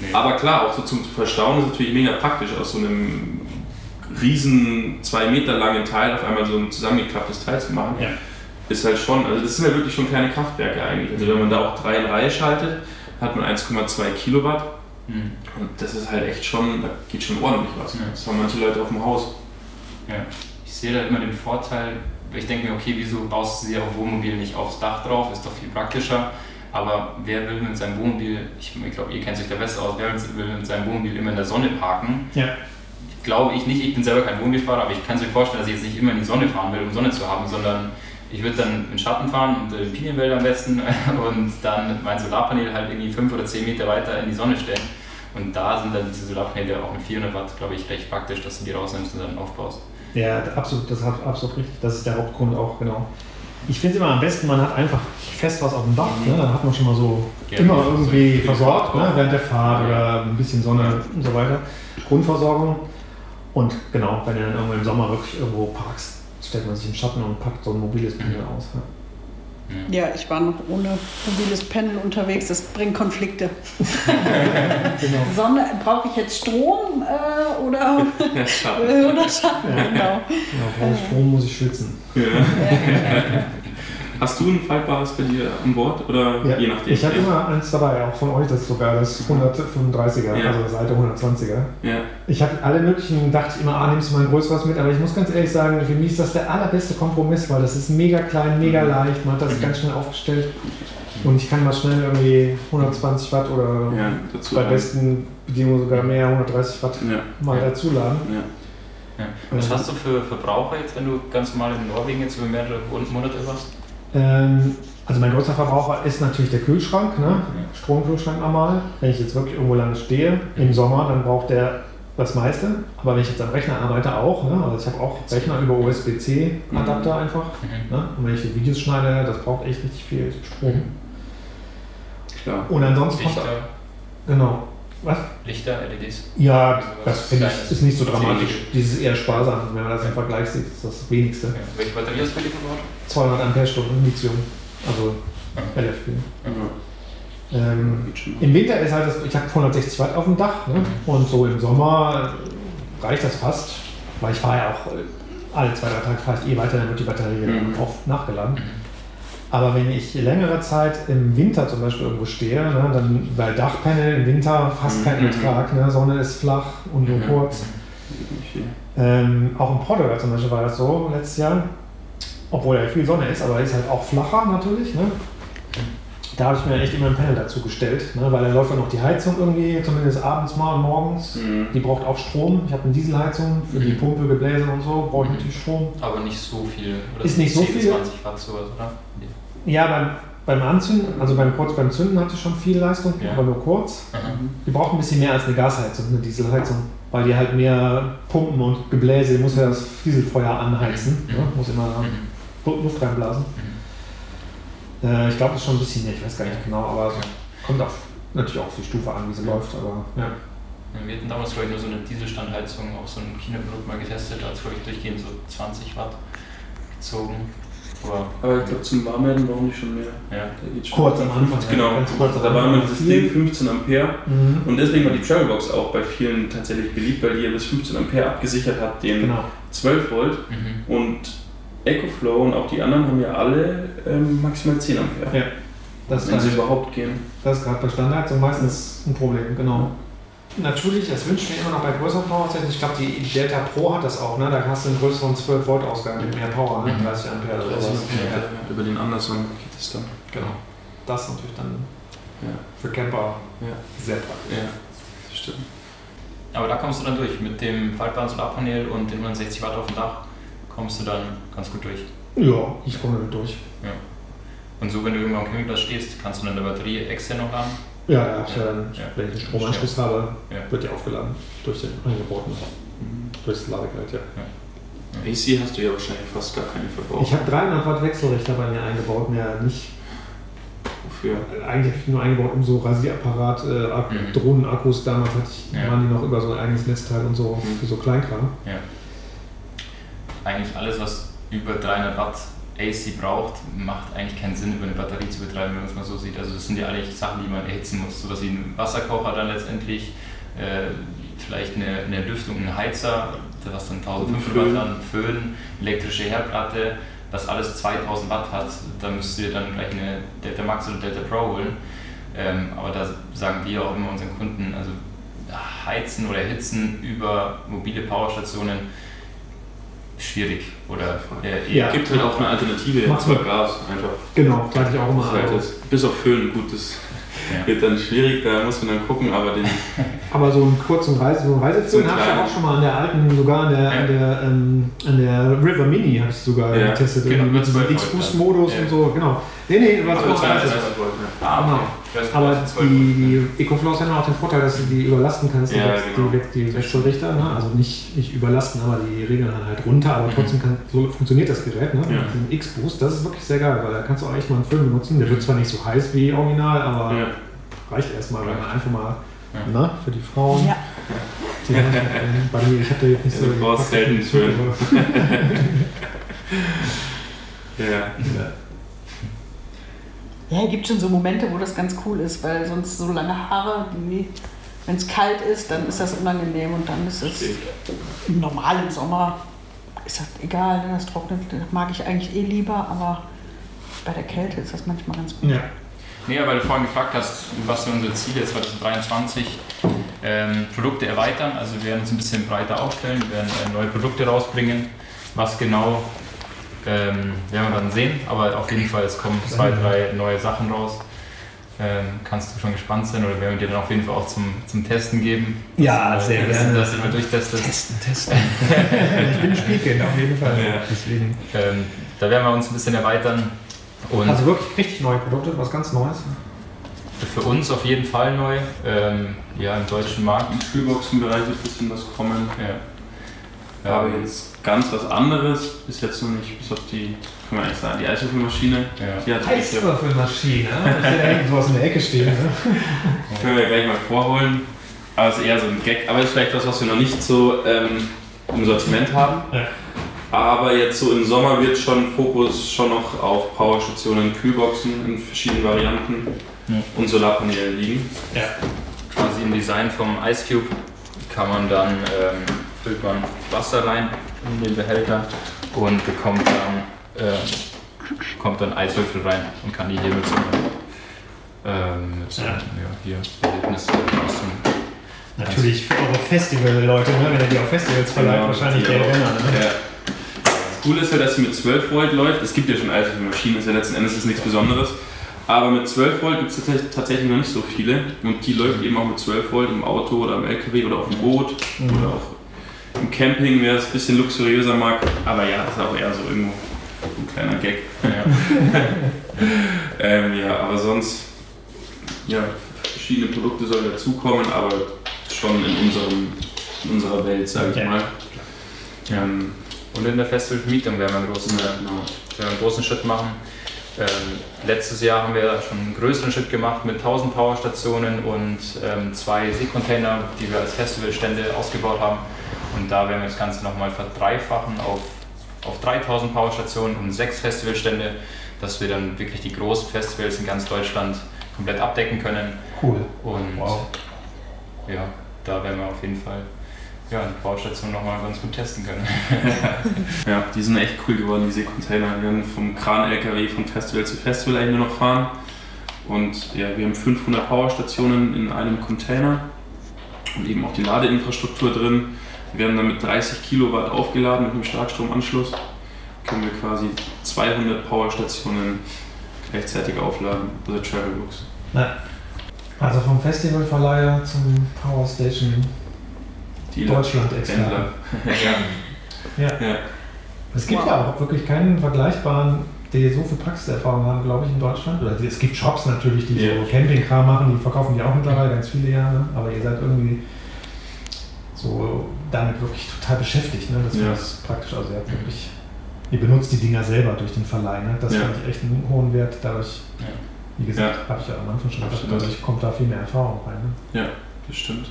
Nee. Aber klar, auch so zum Verstauen ist natürlich mega praktisch, aus so einem riesen, zwei Meter langen Teil auf einmal so ein zusammengeklapptes Teil zu machen. Ja. Ist halt schon, also das sind ja wirklich schon kleine Kraftwerke eigentlich. Also wenn man da auch drei in Reihe schaltet, hat man 1,2 Kilowatt Hm. und das ist halt echt schon, da geht schon ordentlich was. Ja. Das haben manche Leute auf dem Haus. Ja. Ich sehe da immer den Vorteil, ich denke mir, okay, wieso baust du sie auf Wohnmobil nicht aufs Dach drauf? Ist doch viel praktischer. Aber wer will mit seinem Wohnmobil, ich, ich glaube, ihr kennt euch da besser aus, wer will mit seinem Wohnmobil immer in der Sonne parken? Ja. Glaube ich nicht, ich bin selber kein Wohnmobilfahrer, aber ich kann mir vorstellen, dass ich jetzt nicht immer in die Sonne fahren will, um Sonne zu haben, sondern ich würde dann in Schatten fahren, unter den Pinienwäldern am besten und dann mein Solarpanel halt irgendwie fünf oder zehn Meter weiter in die Sonne stellen. Und da sind dann diese Solarpaneele auch mit 400 Watt, glaube ich, recht praktisch, dass du die rausnimmst und dann aufbaust. Ja, absolut, das ist absolut richtig. Das ist der Hauptgrund auch, genau. Ich finde es immer am besten, man hat einfach fest was auf dem Dach, ne? dann hat man schon mal so Ja, immer irgendwie versorgt, Fahrt ne? auch. während der Fahrt Ja. oder ein bisschen Sonne und so weiter. Grundversorgung. Und genau, wenn du dann irgendwo im Sommer wirklich irgendwo parkst, stellt man sich im Schatten und packt so ein mobiles Panel Mhm. aus. Ja. Ja, ich war noch ohne mobiles Panel unterwegs. Das bringt Konflikte. Genau. Sonne, brauche ich jetzt Strom äh, oder, Ja, schade. oder Schatten? Ja. Genau. Ja, brauche ich Strom, muss ich schwitzen. Ja. Hast du ein faltbares bei dir an Bord oder Ja, je nachdem? ich habe immer eins dabei, auch von euch, das ist sogar das 135er, Ja. also das alte 120er. Ja. Ich habe alle möglichen, dachte ich immer, ah, nimmst du mal ein größeres mit, aber ich muss ganz ehrlich sagen, für mich ist das der allerbeste Kompromiss, weil das ist mega klein, mega Mhm. leicht, man hat das ganz schnell aufgestellt und ich kann mal schnell irgendwie 120 Watt oder ja, dazu. bei besten Bedingungen sogar mehr, 130 Watt Ja, mal Ja. dazuladen. ja. Ja. Was hast du für Verbraucher jetzt, wenn du ganz normal in Norwegen jetzt über mehrere Monate warst? Ähm, also mein größter Verbraucher ist natürlich der Kühlschrank, ne? Stromkühlschrank normal. Wenn ich jetzt wirklich irgendwo lange stehe, im Sommer, dann braucht der das meiste. Aber wenn ich jetzt am Rechner arbeite, auch. Ne? Also ich habe auch Rechner über USB-C-Adapter einfach. Mhm. Ne? Und wenn ich die Videos schneide, das braucht echt richtig viel Strom. Klar. Und ansonsten kommt, genau. Was? Lichter, LEDs. Ja, das finde ich ist nicht so dramatisch. Dieses ist eher sparsam. Wenn man das im Vergleich sieht, ist das wenigste. Ja. Welche Batterie hast du für die verbaut? 200 Ampere-Stunden Lithium. Also Ja. LFP. Ja. Ähm, Geht schon. Im Winter ist halt das, ich habe 160 Watt auf dem Dach ne? Mhm. und so im Sommer reicht das fast, weil ich fahre ja auch äh, alle zwei, drei Tage fahre ich eh weiter, dann wird die Batterie Mhm. oft nachgeladen. Aber wenn ich längere Zeit im Winter zum Beispiel irgendwo stehe, ne, dann weil Dachpanel im Winter fast kein Mhm. Ertrag, ne? Sonne ist flach und nur kurz. Ähm, auch in Portugal zum Beispiel war das so letztes Jahr, obwohl ja viel Sonne ist, aber ist halt auch flacher natürlich. Ne? Da habe ich mir echt immer ein Panel dazu gestellt, ne? weil da läuft dann noch die Heizung irgendwie, zumindest abends mal und morgens. Mhm. Die braucht auch Strom. Ich habe eine Dieselheizung für die Mhm. Pumpe, Gebläse und so, brauche ich Mhm. natürlich Strom. Aber nicht so viel. Oder Ist nicht so 10, viel. 20 Watt sowas, oder? Ja, beim, beim Anzünden, also beim, kurz beim Zünden hatte ich schon viel Leistung, Ja. aber nur kurz. Mhm. Die braucht ein bisschen mehr als eine Gasheizung, eine Dieselheizung, weil die halt mehr Pumpen und Gebläse, die muss ja das Dieselfeuer anheizen, Mhm. ne? muss immer. Luft reinblasen. Äh, ich glaube, das ist schon ein bisschen mehr, ich weiß gar nicht genau, aber es kommt auf, natürlich auch auf die Stufe an, wie sie läuft, aber ja. Wir hatten damals, glaube ich, nur so eine Dieselstandheizung auf so einem Kinoprodukt mal getestet, da hat es, glaube ich, durchgehend so 20 Watt gezogen. Aber Aber ich glaube, zum Warmwerden brauchen die schon mehr. ja, schon. Kurz am Anfang. Genau, kurz da war immer dieses Viel. Ding 15 Ampere. Mhm. Und deswegen war die Travelbox auch bei vielen tatsächlich beliebt, weil die ja bis 15 Ampere abgesichert hat, den Genau. 12 Volt. mhm. Und EcoFlow und auch die anderen haben ja alle ähm, maximal 10 Ampere. Ja. Das, wenn sie ist- überhaupt gehen. das ist gerade bei Standheizung meistens ein Problem, genau. Natürlich, es wünscht mir immer noch bei größeren Powerstation. Ich glaube, die Delta Pro hat das auch, ne? Da hast du einen größeren 12 Volt Ausgang mit mehr Power, ne? Mhm. 30 Ampere oder 30 sowas. Ja, Über den Anderson geht es dann. genau. Das ist natürlich dann Ja. für Camper Ja. sehr praktisch. Ja, das stimmt. Aber da kommst du dann durch. Mit dem faltbaren Solarpanel und den 160 Watt auf dem Dach kommst du dann ganz gut durch. Ja, ich komme damit durch. Und so, wenn du irgendwo am Campingplatz stehst, kannst du dann eine Batterie extern noch laden. Ja, ich ja dann, Ja. wenn ich einen Stromanschluss habe, Ja. wird die aufgeladen durch den eingebauten, Mhm. durch das Ladegerät, ja. AC hast du ja wahrscheinlich fast gar keine Verbrauch. Ich habe 300 Watt Wechselrichter bei mir eingebaut, mehr nicht. für. Eigentlich habe ich nur eingebaut, um so Rasierapparat, äh, Mhm. Drohnenakkus, damals hatte ich, Ja. waren die noch über so ein eigenes Netzteil und so Mhm. für so Kleinkram. Ja. Eigentlich alles, was über 300 Watt AC braucht, macht eigentlich keinen Sinn, über eine Batterie zu betreiben, wenn man es mal so sieht. Also das sind ja eigentlich Sachen, die man erhitzen muss. Sowas wie ein Wasserkocher dann letztendlich, äh, vielleicht eine, eine Lüftung, ein Heizer, was dann 1500 Föhn. Watt an Föhn, elektrische Herdplatte, das alles 2000 Watt hat. Da müsst ihr dann gleich eine Delta Max oder Delta Pro holen. Ähm, aber da sagen wir auch immer unseren Kunden, also heizen oder erhitzen über mobile Powerstationen schwierig oder äh, Ja. Es gibt halt auch eine Alternative bei man. Gas einfach. Genau, sage ich auch immer. Halt das, bis auf Föhn, gut, das Ja. wird dann schwierig, da muss man dann gucken, aber den. aber so einen kurzen Reise, so einen Reisefilm So habe ich ja auch schon mal an der alten, sogar an der, an der, ähm, an der River Mini habe ich sogar Ja, getestet, genau, mit diesem 12 X-Boost-Modus ja. und so, genau. Nee, nee, war Aber so zwei- Reise. zwei- zwei- Ah, Genau. okay. Weiß Aber die, die Ecoflows haben auch den Vorteil, dass du die überlasten kannst, die, Ja, Wech- genau. die, Wech- die Wechselrichter. Ne? Also nicht, nicht überlasten, aber die regeln dann halt runter, aber trotzdem kann, so funktioniert das Gerät. Ne? Ja. Mit dem X-Boost, das ist wirklich sehr geil, weil da kannst du auch echt mal einen Film benutzen. Der wird zwar nicht so heiß wie original, aber Ja. reicht erstmal, wenn man einfach mal Ja. na, für die Frauen. Ja. Die, äh, bei mir, ich hatte jetzt nicht Ja, so. du brauchst selten Föhn. Zugriff. Ja. Ja. Ja, es gibt schon so Momente, wo das ganz cool ist, weil sonst so lange Haare, wenn es kalt ist, dann ist das unangenehm und dann ist es im normalen Sommer ist das egal, wenn das trocknet, das mag ich eigentlich eh lieber, aber bei der Kälte ist das manchmal ganz gut. Ja. Nee, weil du vorhin gefragt hast, was sind unsere Ziele 2023? Ähm, Produkte erweitern, also wir werden uns ein bisschen breiter aufstellen, wir werden äh, neue Produkte rausbringen. Was genau, ähm, werden wir dann sehen, aber auf jeden Fall, es kommen zwei, drei neue Sachen raus. Ähm, kannst du schon gespannt sein oder werden wir dir dann auf jeden Fall auch zum, zum Testen geben? Ja, Dass, sehr äh, dass, gerne. Dass du mal durchtestest. Testen, testen. ich bin ein Spielkind auf jeden Fall. Ja. Deswegen. Ähm, da werden wir uns ein bisschen erweitern. Und Also wirklich richtig neue Produkte, was ganz Neues. für uns auf jeden Fall neu. Ähm, ja, im deutschen Markt. Im Kühlboxenbereich wird ein bisschen was kommen. Ja. Aber Ähm, jetzt ganz was anderes ist jetzt noch nicht, bis auf die, kann man eigentlich sagen, die Eiswürfelmaschine. Ja. Die hat ja, Eiswürfelmaschine. Ich hätte eigentlich sowas in der Ecke stehen. Ne? können wir gleich mal vorholen. Aber es ist eher so ein Gag. Aber ist vielleicht das, was wir noch nicht so ähm, im Sortiment haben. Ja. Aber jetzt so im Sommer wird schon Fokus schon noch auf Powerstationen, Kühlboxen in verschiedenen Varianten Ja. und Solarpaneelen liegen. Ja. quasi im Design vom Ice Cube kann man dann, ähm, füllt man Wasser rein in den Behälter und bekommt dann, äh, kommt dann Eiswürfel rein und kann die hier mit so einem, ähm, mit so einem, ja. hier, Erlebnis Natürlich für eure Festival-Leute, ne? wenn ihr die auf Festivals verleiht, Genau, wahrscheinlich der. Renner. Ne? Ja. Das Coole ist ja, dass sie mit 12 Volt läuft. Es gibt ja schon Eiswürfelmaschinen, ist ja letzten Endes ist nichts Besonderes. Aber mit 12 Volt gibt es tatsächlich noch nicht so viele. Und die läuft eben auch mit 12 Volt im Auto oder im LKW oder auf dem Boot oder auch im Camping, wer es ein bisschen luxuriöser mag. Aber ja, das ist auch eher so irgendwo ein kleiner Gag. Ja. Ähm, ja, aber sonst, ja, verschiedene Produkte sollen dazukommen, aber schon in, unserem, in unserer Welt, sage ich Ja. mal. Ähm, Und in der Festivalvermietung werden wir einen großen, ja, genau. werden wir einen großen Schritt machen. Ähm, letztes Jahr haben wir schon einen größeren Schritt gemacht mit 1000 Powerstationen und ähm, zwei Seekontainer, die wir als Festivalstände ausgebaut haben. Und da werden wir das Ganze nochmal verdreifachen auf, auf 3000 Powerstationen und sechs Festivalstände, dass wir dann wirklich die großen Festivals in ganz Deutschland komplett abdecken können. Cool. Und Wow. ja, da werden wir auf jeden Fall ja, die Powerstation nochmal ganz gut testen können. Ja, die sind echt cool geworden, diese Container. Wir haben vom Kran-LKW von Festival zu Festival eigentlich nur noch fahren. Und ja, wir haben 500 Powerstationen in einem Container und eben auch die Ladeinfrastruktur drin. Die werden dann mit 30 Kilowatt aufgeladen mit einem Starkstromanschluss. Können wir quasi 200 Powerstationen gleichzeitig aufladen, also Travelbooks. Na, also vom Festivalverleiher zum Powerstation Deutschland extra. Ja. Ja. Ja. Es gibt Wow. ja auch wirklich keinen vergleichbaren, die so viel Praxiserfahrung haben, glaube ich, in Deutschland. Oder es gibt Shops natürlich, die Ja. so Campingkram machen, die verkaufen die auch mittlerweile ganz viele Jahre. Aber ihr seid irgendwie so damit wirklich total beschäftigt. Ne? Das Ja. ist praktisch. Also ihr habt wirklich, ihr benutzt die Dinger selber durch den Verleih. Ne? Das Ja. fand ich echt einen hohen Wert dadurch. Wie gesagt, ja. habe ich ja am Anfang schon gesagt, dadurch kommt da viel mehr Erfahrung rein. Ne? Ja, das stimmt.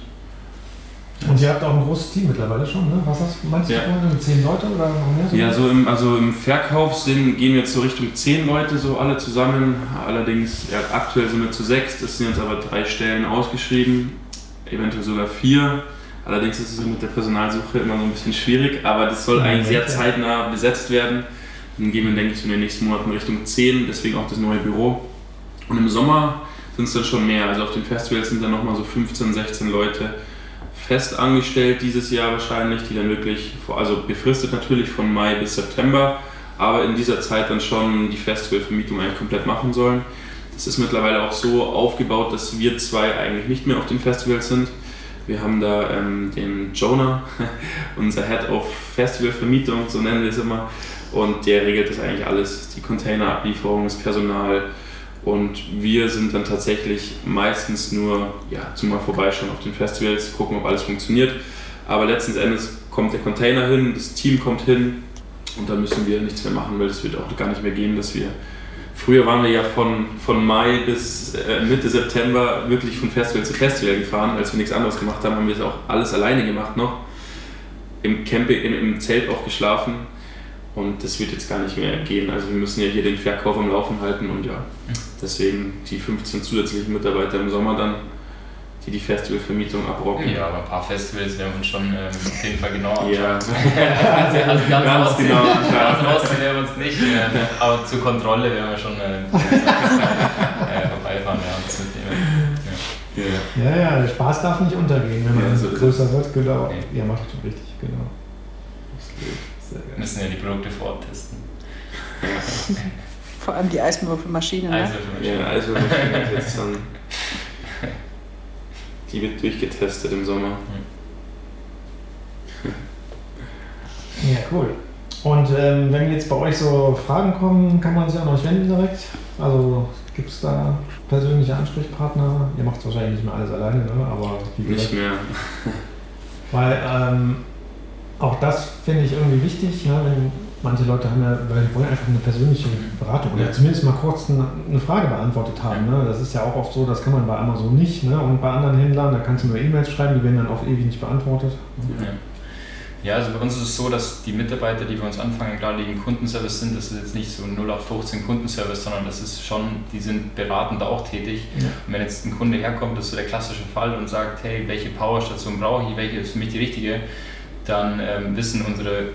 Und ihr habt auch ein großes Team mittlerweile schon, ne? Was hast, meinst du, ja. zehn Leute oder noch mehr? So ja, so im, also im Verkauf sind, gehen wir jetzt so Richtung zehn Leute, so alle zusammen. Allerdings, ja, aktuell sind wir zu sechs, das sind jetzt aber drei Stellen ausgeschrieben, eventuell sogar vier. Allerdings ist es mit der Personalsuche immer so ein bisschen schwierig, aber das soll eigentlich sehr zeitnah besetzt werden. Dann gehen wir, denke ich, in den nächsten Monaten Richtung 10, deswegen auch das neue Büro. Und im Sommer sind es dann schon mehr. Also auf dem Festival sind dann nochmal so 15, 16 Leute fest angestellt dieses Jahr wahrscheinlich, die dann wirklich, also befristet natürlich von Mai bis September, aber in dieser Zeit dann schon die Festivalvermietung eigentlich komplett machen sollen. Das ist mittlerweile auch so aufgebaut, dass wir zwei eigentlich nicht mehr auf den Festivals sind. Wir haben da ähm, den Jonah, unser Head of Festivalvermietung, so nennen wir es immer, und der regelt das eigentlich alles, die Containerablieferung, das Personal. Und wir sind dann tatsächlich meistens nur ja, zum Mal vorbeischauen auf den Festivals, gucken, ob alles funktioniert. Aber letzten Endes kommt der Container hin, das Team kommt hin und dann müssen wir nichts mehr machen, weil es wird auch gar nicht mehr gehen, dass wir Früher waren wir ja von, von Mai bis äh, Mitte September wirklich von Festival zu Festival gefahren. Als wir nichts anderes gemacht haben, haben wir es auch alles alleine gemacht noch. Im Camping, im, im Zelt auch geschlafen. Und das wird jetzt gar nicht mehr gehen. Also wir müssen ja hier den Verkauf am Laufen halten und ja, deswegen die 15 zusätzlichen Mitarbeiter im Sommer dann, die die Festivalvermietung abrocken. Ja, aber ein paar Festivals werden wir uns schon ähm, auf jeden Fall genauer anschauen. Ja. also, also ganz, ganz genau anschauen. Ganz aussehen werden wir uns nicht, äh, aber zur Kontrolle werden wir schon äh, äh, vorbeifahren, ja, das mitnehmen. Ja. Ja. ja, der Spaß darf nicht untergehen, wenn man ja, so größer wird. Genau. Okay. Ihr macht schon richtig, genau. Wir müssen ja die Produkte vor Ort testen. Vor allem die Eiswürfelmaschine. Ne? Eiswürfelmaschine. Ja, Eiswürfelmaschine ist jetzt dann. Die wird durchgetestet im Sommer. Ja, cool. Und ähm, wenn jetzt bei euch so Fragen kommen, kann man sich an euch wenden direkt? Also gibt es da persönliche Ansprechpartner? Ihr macht wahrscheinlich nicht mehr alles alleine, ne? aber Nicht mehr. Weil ähm, auch das finde ich irgendwie wichtig, ne? wenn manche Leute haben ja, weil die wollen einfach eine persönliche Beratung oder ja. zumindest mal kurz eine, Frage beantwortet haben. Ne? Das ist ja auch oft so, das kann man bei Amazon nicht. Ne? Und bei anderen Händlern, da kannst du nur E-Mails schreiben, die werden dann auf ewig nicht beantwortet. Ja. Ja, also bei uns ist es so, dass die Mitarbeiter, die bei uns anfangen, gerade die im Kundenservice sind, das ist jetzt nicht so ein 0815 Kundenservice, sondern das ist schon, die sind beratend auch tätig. Ja. Und wenn jetzt ein Kunde herkommt, das ist so der klassische Fall und sagt, hey, welche Powerstation brauche ich, welche ist für mich die richtige, dann ähm, wissen unsere,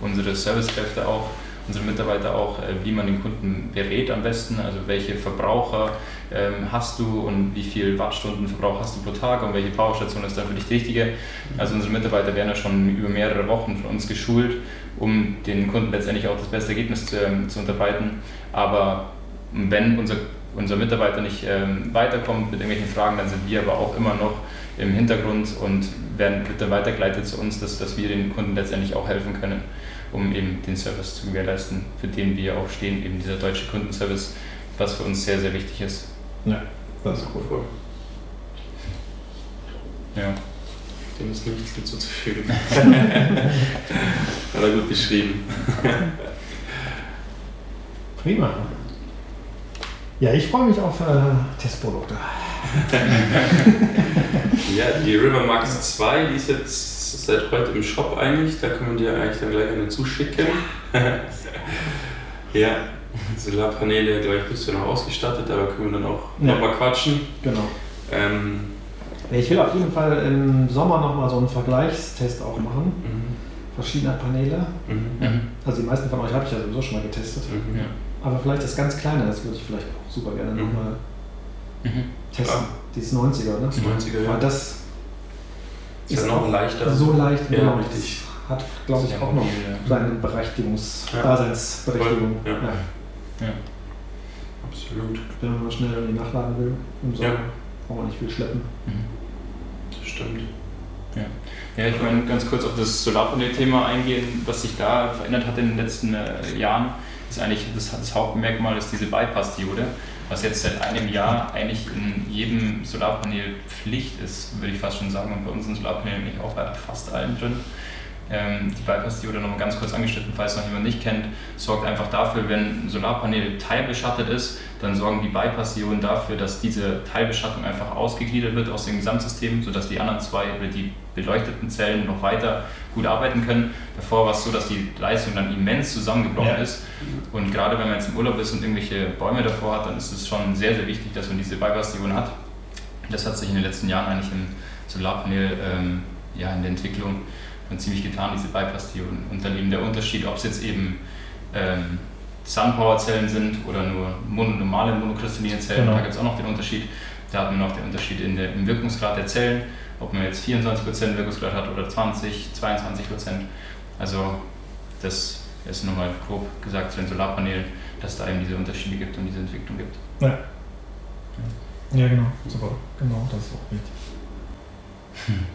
unsere Servicekräfte auch, unsere Mitarbeiter auch, äh, wie man den Kunden berät am besten, also welche Verbraucher ähm, hast du und wie viel Wattstunden Verbrauch hast du pro Tag und welche Powerstation ist dann für dich die richtige. Also unsere Mitarbeiter werden ja schon über mehrere Wochen von uns geschult, um den Kunden letztendlich auch das beste Ergebnis zu, ähm, zu unterbreiten. Aber wenn unser, unser Mitarbeiter nicht ähm, weiterkommt mit irgendwelchen Fragen, dann sind wir aber auch immer noch im Hintergrund und werden, wird dann weitergeleitet zu uns, dass, dass wir den Kunden letztendlich auch helfen können, um eben den Service zu gewährleisten, für den wir auch stehen, eben dieser deutsche Kundenservice, was für uns sehr, sehr wichtig ist. Ja, das ist cool. Ja. Dem ist nichts hinzuzufügen. Hat er gut beschrieben. Prima. Ja, ich freue mich auf äh, Testprodukte. ja, die River Max 2, die ist jetzt seit heute im Shop eigentlich. Da können wir dir eigentlich dann gleich eine zuschicken. ja, Solarpaneele, glaube ich, bist du noch ausgestattet, aber können wir dann auch ja. nochmal quatschen. Genau. Ähm, ich will auf jeden Fall im Sommer nochmal so einen Vergleichstest auch machen. Mhm. Verschiedener Paneele. Mhm. Also die meisten von euch habe ich ja sowieso schon mal getestet. Mhm. Ja. Aber vielleicht das ganz kleine, das würde ich vielleicht auch super gerne mhm. nochmal mhm. testen. Ja. Dieses 90er, ne? Die 90er, ja. Das ist, ist noch leichter. So leicht, ja, genau. Richtig. Hat, glaube ich, auch noch seine Berechtigungs ja. Daseinsberechtigung. Ja. ja. Absolut. Wenn man mal schnell irgendwie nachladen will im Sommer, ja. braucht man nicht viel schleppen. Mhm. Das stimmt. Ja. ja, ich meine, ganz kurz auf das Solarpanel-Thema eingehen, was sich da verändert hat in den letzten äh, Jahren ist eigentlich das, das Hauptmerkmal ist diese Bypass-Diode, was jetzt seit einem Jahr eigentlich in jedem Solarpanel Pflicht ist, würde ich fast schon sagen, und bei unseren Solarpanelen eigentlich auch bei fast allen drin. Ähm, die Bypass-Diode nochmal ganz kurz angeschnitten, falls noch jemand nicht kennt, sorgt einfach dafür, wenn ein Solarpanel teilbeschattet ist, dann sorgen die Bypass-Dioden dafür, dass diese Teilbeschattung einfach ausgegliedert wird aus dem Gesamtsystem, sodass die anderen zwei oder die beleuchteten Zellen noch weiter gut arbeiten können. Davor war es so, dass die Leistung dann immens zusammengebrochen ja. ist. Und gerade wenn man jetzt im Urlaub ist und irgendwelche Bäume davor hat, dann ist es schon sehr, sehr wichtig, dass man diese Bypass-Dioden hat. Das hat sich in den letzten Jahren eigentlich im Solarpanel ähm, ja, in der Entwicklung und ziemlich getan, diese Bypass-Dioden. Und dann eben der Unterschied, ob es jetzt eben ähm, Sunpower-Zellen sind oder nur mon normale monokristalline Zellen, genau. da gibt es auch noch den Unterschied. Da hat man noch den Unterschied in der, im Wirkungsgrad der Zellen, ob man jetzt 24% Wirkungsgrad hat oder 20, 22%. Also das ist nochmal grob gesagt zu den Solarpanelen, dass es da eben diese Unterschiede gibt und diese Entwicklung gibt. Ja. Ja, genau. Super. Genau, das ist auch wichtig.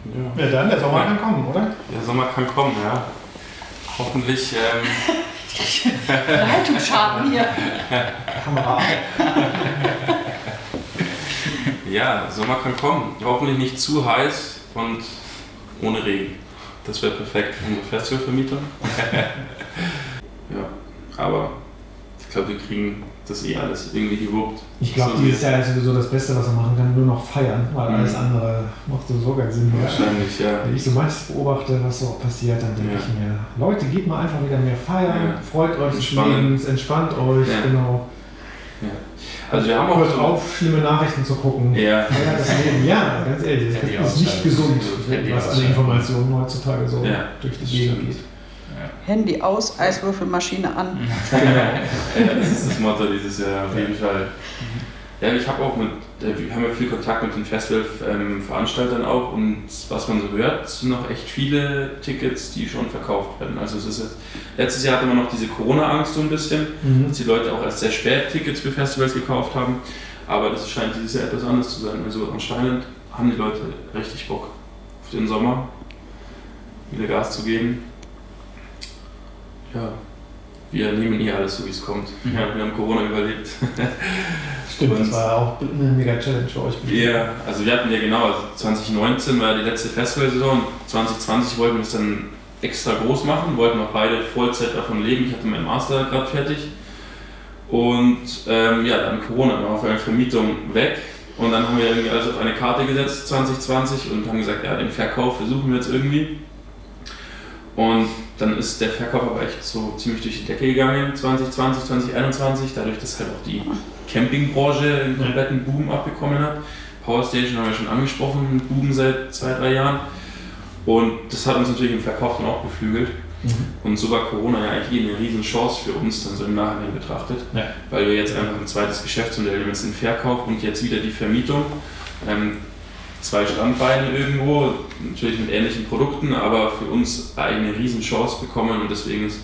Ja. ja, dann, der Sommer ja. kann kommen, oder? Der Sommer kann kommen, ja. Hoffentlich. Ähm Leitungsschaden hier. Kamera. ja, Sommer kann kommen. Hoffentlich nicht zu heiß und ohne Regen. Das wäre perfekt für unsere Festivalvermieter. ja, aber ich glaube, wir kriegen das eh alles irgendwie gewuppt. Ich glaube, so dieses Jahr ist sowieso das Beste, was er machen kann, nur noch feiern, weil mhm. alles andere macht sowieso keinen Sinn mehr. Wahrscheinlich, ja. Wenn ich so manches beobachte, was so passiert, dann denke ja. ich mir, Leute, geht mal einfach wieder mehr feiern, ja. freut euch Lebens, entspannt euch, ja. genau. Also wir haben auch Hört auf, schlimme Nachrichten zu gucken. Ja. Feiert das Leben. Ja, ganz ehrlich, das ist nicht gesund, was an Informationen heutzutage so durch die Gegend geht. Handy aus, Eiswürfelmaschine an. ja, das ist das Motto dieses Jahr auf jeden Fall. Ja, ich habe auch mit, äh, wir haben ja viel Kontakt mit den Festivalveranstaltern auch und was man so hört, sind noch echt viele Tickets, die schon verkauft werden. Also es ist jetzt, letztes Jahr hatte man noch diese Corona-Angst so ein bisschen, mhm. dass die Leute auch erst sehr spät Tickets für Festivals gekauft haben. Aber das scheint dieses Jahr etwas anders zu sein. Also anscheinend haben die Leute richtig Bock auf den Sommer, wieder Gas zu geben ja, wir nehmen eh alles so, wie es kommt. Mhm. Ja, wir haben Corona überlebt. Stimmt, das war auch eine mega Challenge für euch. Ja, also wir hatten ja genau, also 2019 war die letzte Festivalsaison, 2020 wollten wir es dann extra groß machen, wollten auch beide Vollzeit davon leben. Ich hatte meinen Master gerade fertig. Und ähm, ja, dann Corona, dann war auf eine Vermietung weg. Und dann haben wir irgendwie alles auf eine Karte gesetzt 2020 und haben gesagt, ja, den Verkauf versuchen wir jetzt irgendwie. Und dann ist der Verkauf aber echt so ziemlich durch die Decke gegangen 2020, 2021, dadurch, dass halt auch die Campingbranche einen kompletten Boom abbekommen hat. Powerstation haben wir schon angesprochen, Boom seit zwei, drei Jahren. Und das hat uns natürlich im Verkauf dann auch beflügelt. Mhm. Und so war Corona ja eigentlich eine riesen Chance für uns, dann so im Nachhinein betrachtet, ja. weil wir jetzt einfach ein zweites Geschäftsmodell haben, jetzt den Verkauf und jetzt wieder die Vermietung. Ähm, zwei Standbeine irgendwo, natürlich mit ähnlichen Produkten, aber für uns eine riesen Chance bekommen. Und deswegen ist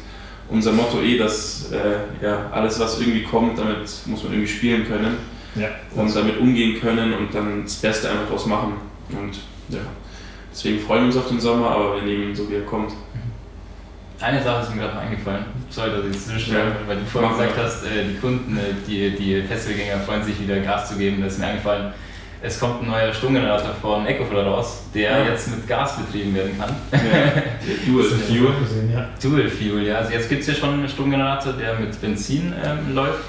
unser Motto eh, dass äh, ja, alles was irgendwie kommt, damit muss man irgendwie spielen können ja, und damit umgehen können und dann das Beste einfach draus machen. Und ja, deswegen freuen wir uns auf den Sommer, aber wir nehmen ihn so wie er kommt. Eine Sache ist mir gerade noch eingefallen, sorry, dass ich zwischenschneide, ja. weil du vorhin gesagt hast, äh, die Kunden, äh, die, die Festivalgänger freuen sich wieder Gas zu geben, das ist mir eingefallen es kommt ein neuer Stromgenerator von Ecoflow raus, der ja. jetzt mit Gas betrieben werden kann. Ja. Dual Fuel. Ja. Dual Fuel, ja. Also jetzt gibt es ja schon einen Stromgenerator, der mit Benzin ähm, läuft.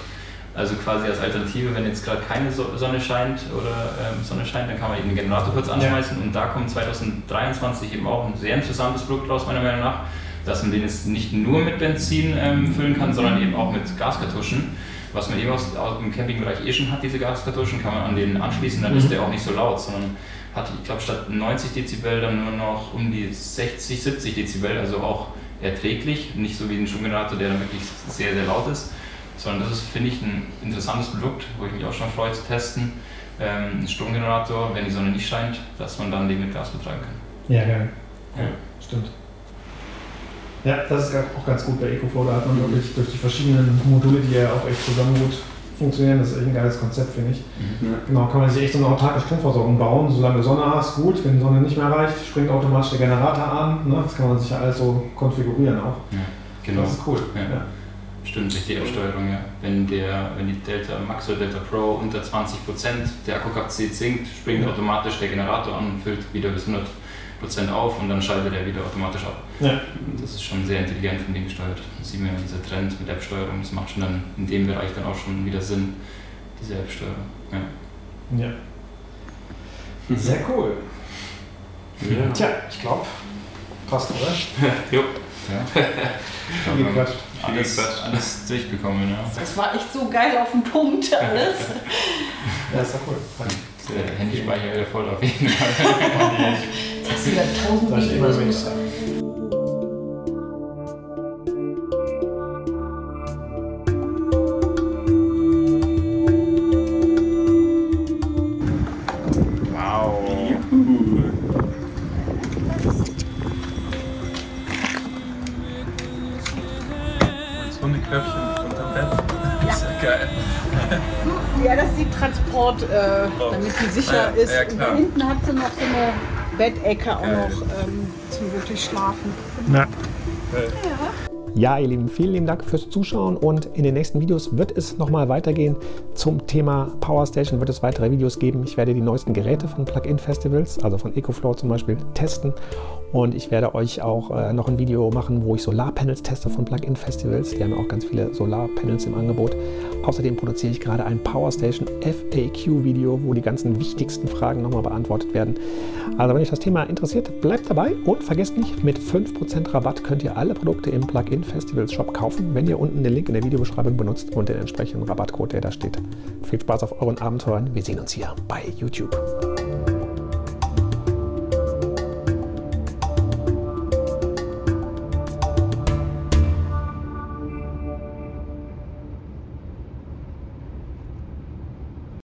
Also quasi als Alternative, wenn jetzt gerade keine Sonne scheint oder ähm, Sonne scheint, dann kann man eben den Generator kurz anschmeißen ja. und da kommt 2023 eben auch ein sehr interessantes Produkt raus, meiner Meinung nach, dass man den jetzt nicht nur mit Benzin ähm, füllen kann, sondern eben auch mit Gaskartuschen. Was man eben aus, im Campingbereich eh schon hat, diese Gaskartuschen, kann man an den anschließen, dann mhm. ist der auch nicht so laut, sondern hat, ich glaube, statt 90 Dezibel dann nur noch um die 60, 70 Dezibel, also auch erträglich, nicht so wie ein Stromgenerator, der dann wirklich sehr, sehr laut ist, sondern das ist, finde ich, ein interessantes Produkt, wo ich mich auch schon freue zu testen. Ähm, ein Stromgenerator, wenn die Sonne nicht scheint, dass man dann den mit Gas betreiben kann. Ja, geil. Ja. Stimmt. Ja, das ist auch ganz gut bei EcoFlow. Da hat man wirklich durch die verschiedenen Module, die ja auch echt zusammen gut funktionieren, das ist echt ein geiles Konzept, finde ich. Mhm. Genau, kann man sich echt so eine autarke Stromversorgung bauen. Solange du Sonne hast, gut. Wenn die Sonne nicht mehr reicht, springt automatisch der Generator an. Ne? Das kann man sich ja alles so konfigurieren auch. Ja, genau. Das ist cool. Ja. Ja. Stimmt, durch die App-Steuerung, ja. Wenn, der, wenn die Delta Max oder Delta Pro unter 20% der Akkukapazität sinkt, springt automatisch der Generator an und füllt wieder bis 100 Prozent auf und dann schaltet er wieder automatisch ab. Ja. Das ist schon sehr intelligent von denen gesteuert. Das sieht man ja dieser Trend mit App-Steuerung. Das macht schon dann in dem Bereich dann auch schon wieder Sinn, diese App-Steuerung. Ja. ja. Sehr cool. Ja. Tja, ich glaube, passt, oder? jo. Ja. Viel gequatscht. Alles, alles durchbekommen, ja. Das war echt so geil auf den Punkt alles. Ja, ist doch cool. Der Handyspeicher wieder voll auf jeden Fall. Das sind ja tausend Videos. Damit die sicher Ja, ist. ja. Und hinten hat sie noch so eine Bettecke auch noch ähm, zum wirklich Schlafen. Na. Ja, ihr Lieben, vielen lieben Dank fürs Zuschauen und in den nächsten Videos wird es nochmal weitergehen zum Thema Power Station, wird es weitere Videos geben. Ich werde die neuesten Geräte von Plug-in Festivals, also von EcoFlow zum Beispiel, testen und ich werde euch auch äh, noch ein Video machen, wo ich Solarpanels teste von Plug-in Festivals. Die haben auch ganz viele Solarpanels im Angebot. Außerdem produziere ich gerade ein Power Station FAQ-Video, wo die ganzen wichtigsten Fragen nochmal beantwortet werden. Also wenn euch das Thema interessiert, bleibt dabei und vergesst nicht, mit 5% Rabatt könnt ihr alle Produkte im Plug-in Festivals Shop kaufen, wenn ihr unten den Link in der Videobeschreibung benutzt und den entsprechenden Rabattcode, der da steht. Viel Spaß auf euren Abenteuern. Wir sehen uns hier bei YouTube.